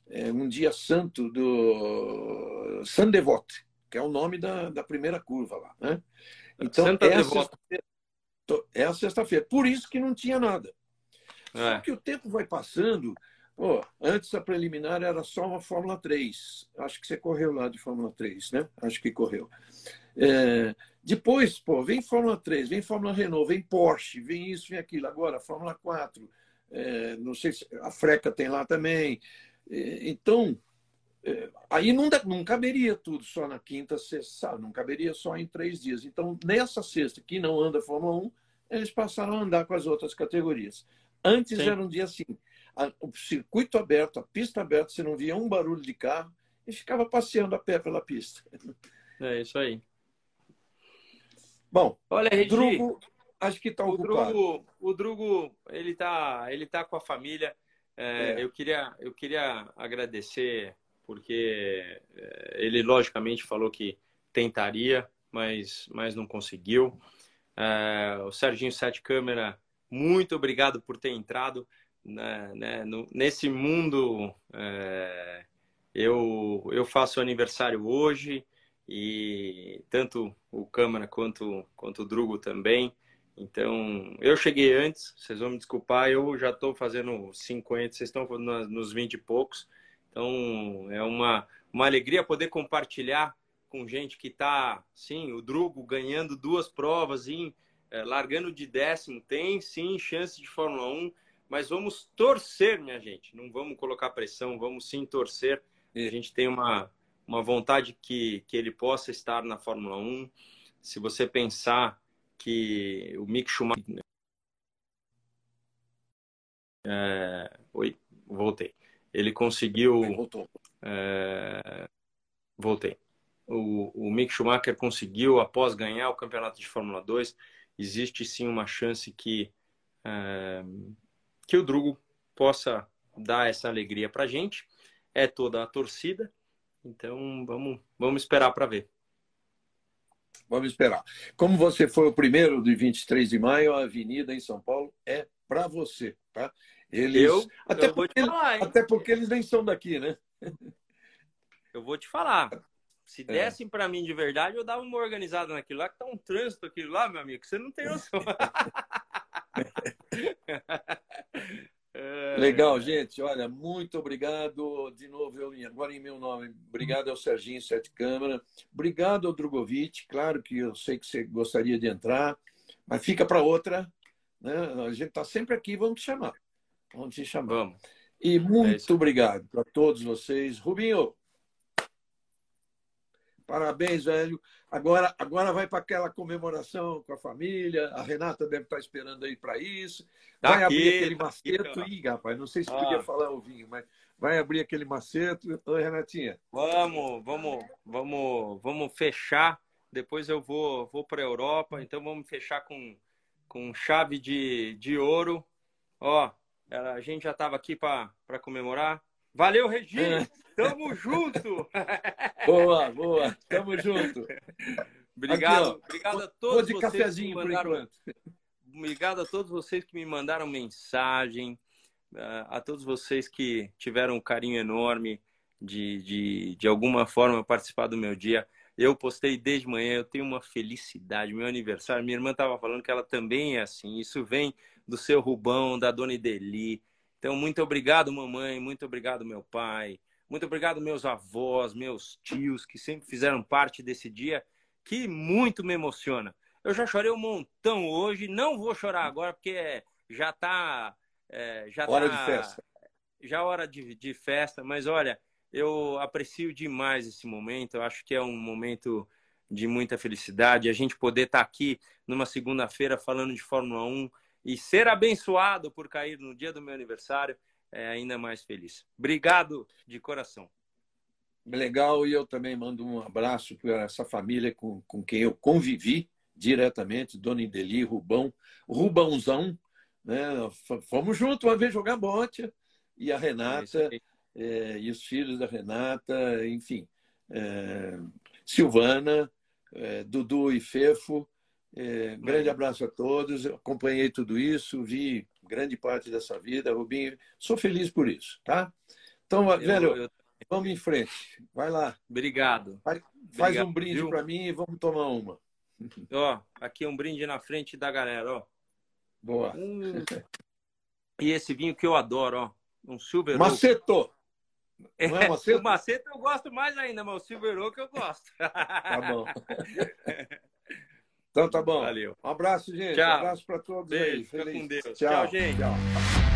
é, um dia santo do San Devote, que é o nome da, da primeira curva lá. Né? Então, Santa é a sexta-feira. É a sexta-feira. Por isso que não tinha nada. É. Só que o tempo vai passando. Pô, antes a preliminar era só uma Fórmula 3. Acho que você correu lá de Fórmula 3, né? Acho que correu. É, depois, pô, vem Fórmula 3, vem Fórmula Renault, vem Porsche, vem isso, vem aquilo. Agora, Fórmula 4, é, não sei se a Freca tem lá também. É, então, é, aí não, não caberia tudo só na quinta, sexta, não caberia só em três dias. Então, nessa sexta, que não anda Fórmula 1, eles passaram a andar com as outras categorias. Antes Sim. era um dia assim, a, o circuito aberto, a pista aberta, você não via um barulho de carro e ficava passeando a pé pela pista. [LAUGHS] É isso aí. Bom, olha, Regi, Drugo, acho que está o Drugo, o Drugo, ele está ele tá com a família. É, é. Eu, queria, eu queria agradecer, porque é, ele logicamente falou que tentaria, mas, mas não conseguiu. É, o Serginho Sete Câmera, muito obrigado por ter entrado né, né, no, nesse mundo. É, eu, eu faço aniversário hoje e tanto o Câmara quanto, quanto o Drugo também. Então, eu cheguei antes, vocês vão me desculpar, eu já estou fazendo 50, vocês estão nos 20 e poucos. Então, é uma, uma alegria poder compartilhar com gente que está, sim, o Drugo ganhando duas provas, em, é, largando de décimo, tem sim chance de Fórmula 1, mas vamos torcer, minha gente, não vamos colocar pressão, vamos sim torcer. A gente tem uma, uma vontade que, que ele possa estar na Fórmula 1. Se você pensar que o Mick Schumacher. É... Oi, voltei. Ele conseguiu. Voltou. É... Voltei. O, o Mick Schumacher conseguiu, após ganhar o campeonato de Fórmula 2, existe sim uma chance que, é... que o Drugo possa dar essa alegria para gente. É toda a torcida, então, vamos, vamos esperar para ver. Vamos esperar. Como você foi o primeiro de 23 de maio, a avenida em São Paulo é para você, tá? Eles, eu, até, eu porque, falar, até porque eles nem são daqui, né? Eu vou te falar. Se é. dessem é. para mim de verdade, eu dava uma organizada naquilo lá, que tá um trânsito aquilo lá, meu amigo, que você não tem noção. [LAUGHS] É. Legal, gente. Olha, muito obrigado. De novo, eu, agora em meu nome, obrigado ao Serginho Sete Câmara. Obrigado ao Drogovic. Claro que eu sei que você gostaria de entrar, mas fica para outra. Né? A gente está sempre aqui, vamos te chamar. Vamos te chamar. Vamos. E é muito é obrigado para todos vocês. Rubinho, Parabéns, velho. Agora, agora vai para aquela comemoração com a família. A Renata deve estar tá esperando aí para isso. Vai tá abrir aquele maceto. Ih, rapaz, não sei se ah. podia falar o vinho, mas vai abrir aquele maceto. Oi, Renatinha. Vamos, vamos, vamos, vamos fechar depois eu vou, vou para a Europa, então vamos fechar com, com chave de, de ouro. Ó, a gente já estava aqui para comemorar. Valeu, Regina! É. Tamo junto! [LAUGHS] Boa, boa! Tamo junto! Obrigado, aqui, obrigado a todos de vocês cafezinho que mandaram, por enquanto. Obrigado a todos vocês que me mandaram mensagem, a todos vocês que tiveram um carinho enorme de, de, de alguma forma participar do meu dia. Eu postei desde manhã, eu tenho uma felicidade, meu aniversário. Minha irmã estava falando que ela também é assim. Isso vem do seu Rubão, da dona Ideli. Então, muito obrigado, mamãe, muito obrigado, meu pai. Muito obrigado, meus avós, meus tios, que sempre fizeram parte desse dia, que muito me emociona. Eu já chorei um montão hoje, não vou chorar agora, porque já está é, já hora tá, de festa. Já é hora de, de festa, mas olha, eu aprecio demais esse momento. Eu acho que é um momento de muita felicidade. A gente poder estar tá aqui numa segunda-feira falando de Fórmula 1 e ser abençoado por cair no dia do meu aniversário é ainda mais feliz. Obrigado de coração. Legal, e eu também mando um abraço para essa família com, com quem eu convivi diretamente, Dona Indeli, Rubão, Rubãozão, né? Fomos juntos uma vez jogar bote e a Renata é, e os filhos da Renata, enfim, é, Silvana, é, Dudu e Fefo. É, grande abraço a todos. Acompanhei tudo isso, vi grande parte dessa vida, Rubinho. Sou feliz por isso, tá? Então, eu, velho, eu... vamos em frente. Vai lá. Obrigado. Faz, faz Obrigado, um brinde para mim e vamos tomar uma. [LAUGHS] Ó, aqui um brinde na frente da galera, ó. Boa. Hum. E esse vinho que eu adoro, ó. Um Silver Maceto. Não é maceto? o maceto eu gosto mais ainda, mas o Silver Oak eu gosto. Tá bom. [LAUGHS] Então tá bom. Valeu. Um abraço, gente. Tchau. Um abraço para todos Beijo, aí. Feliz. com Deus. Tchau, Tchau gente. Tchau.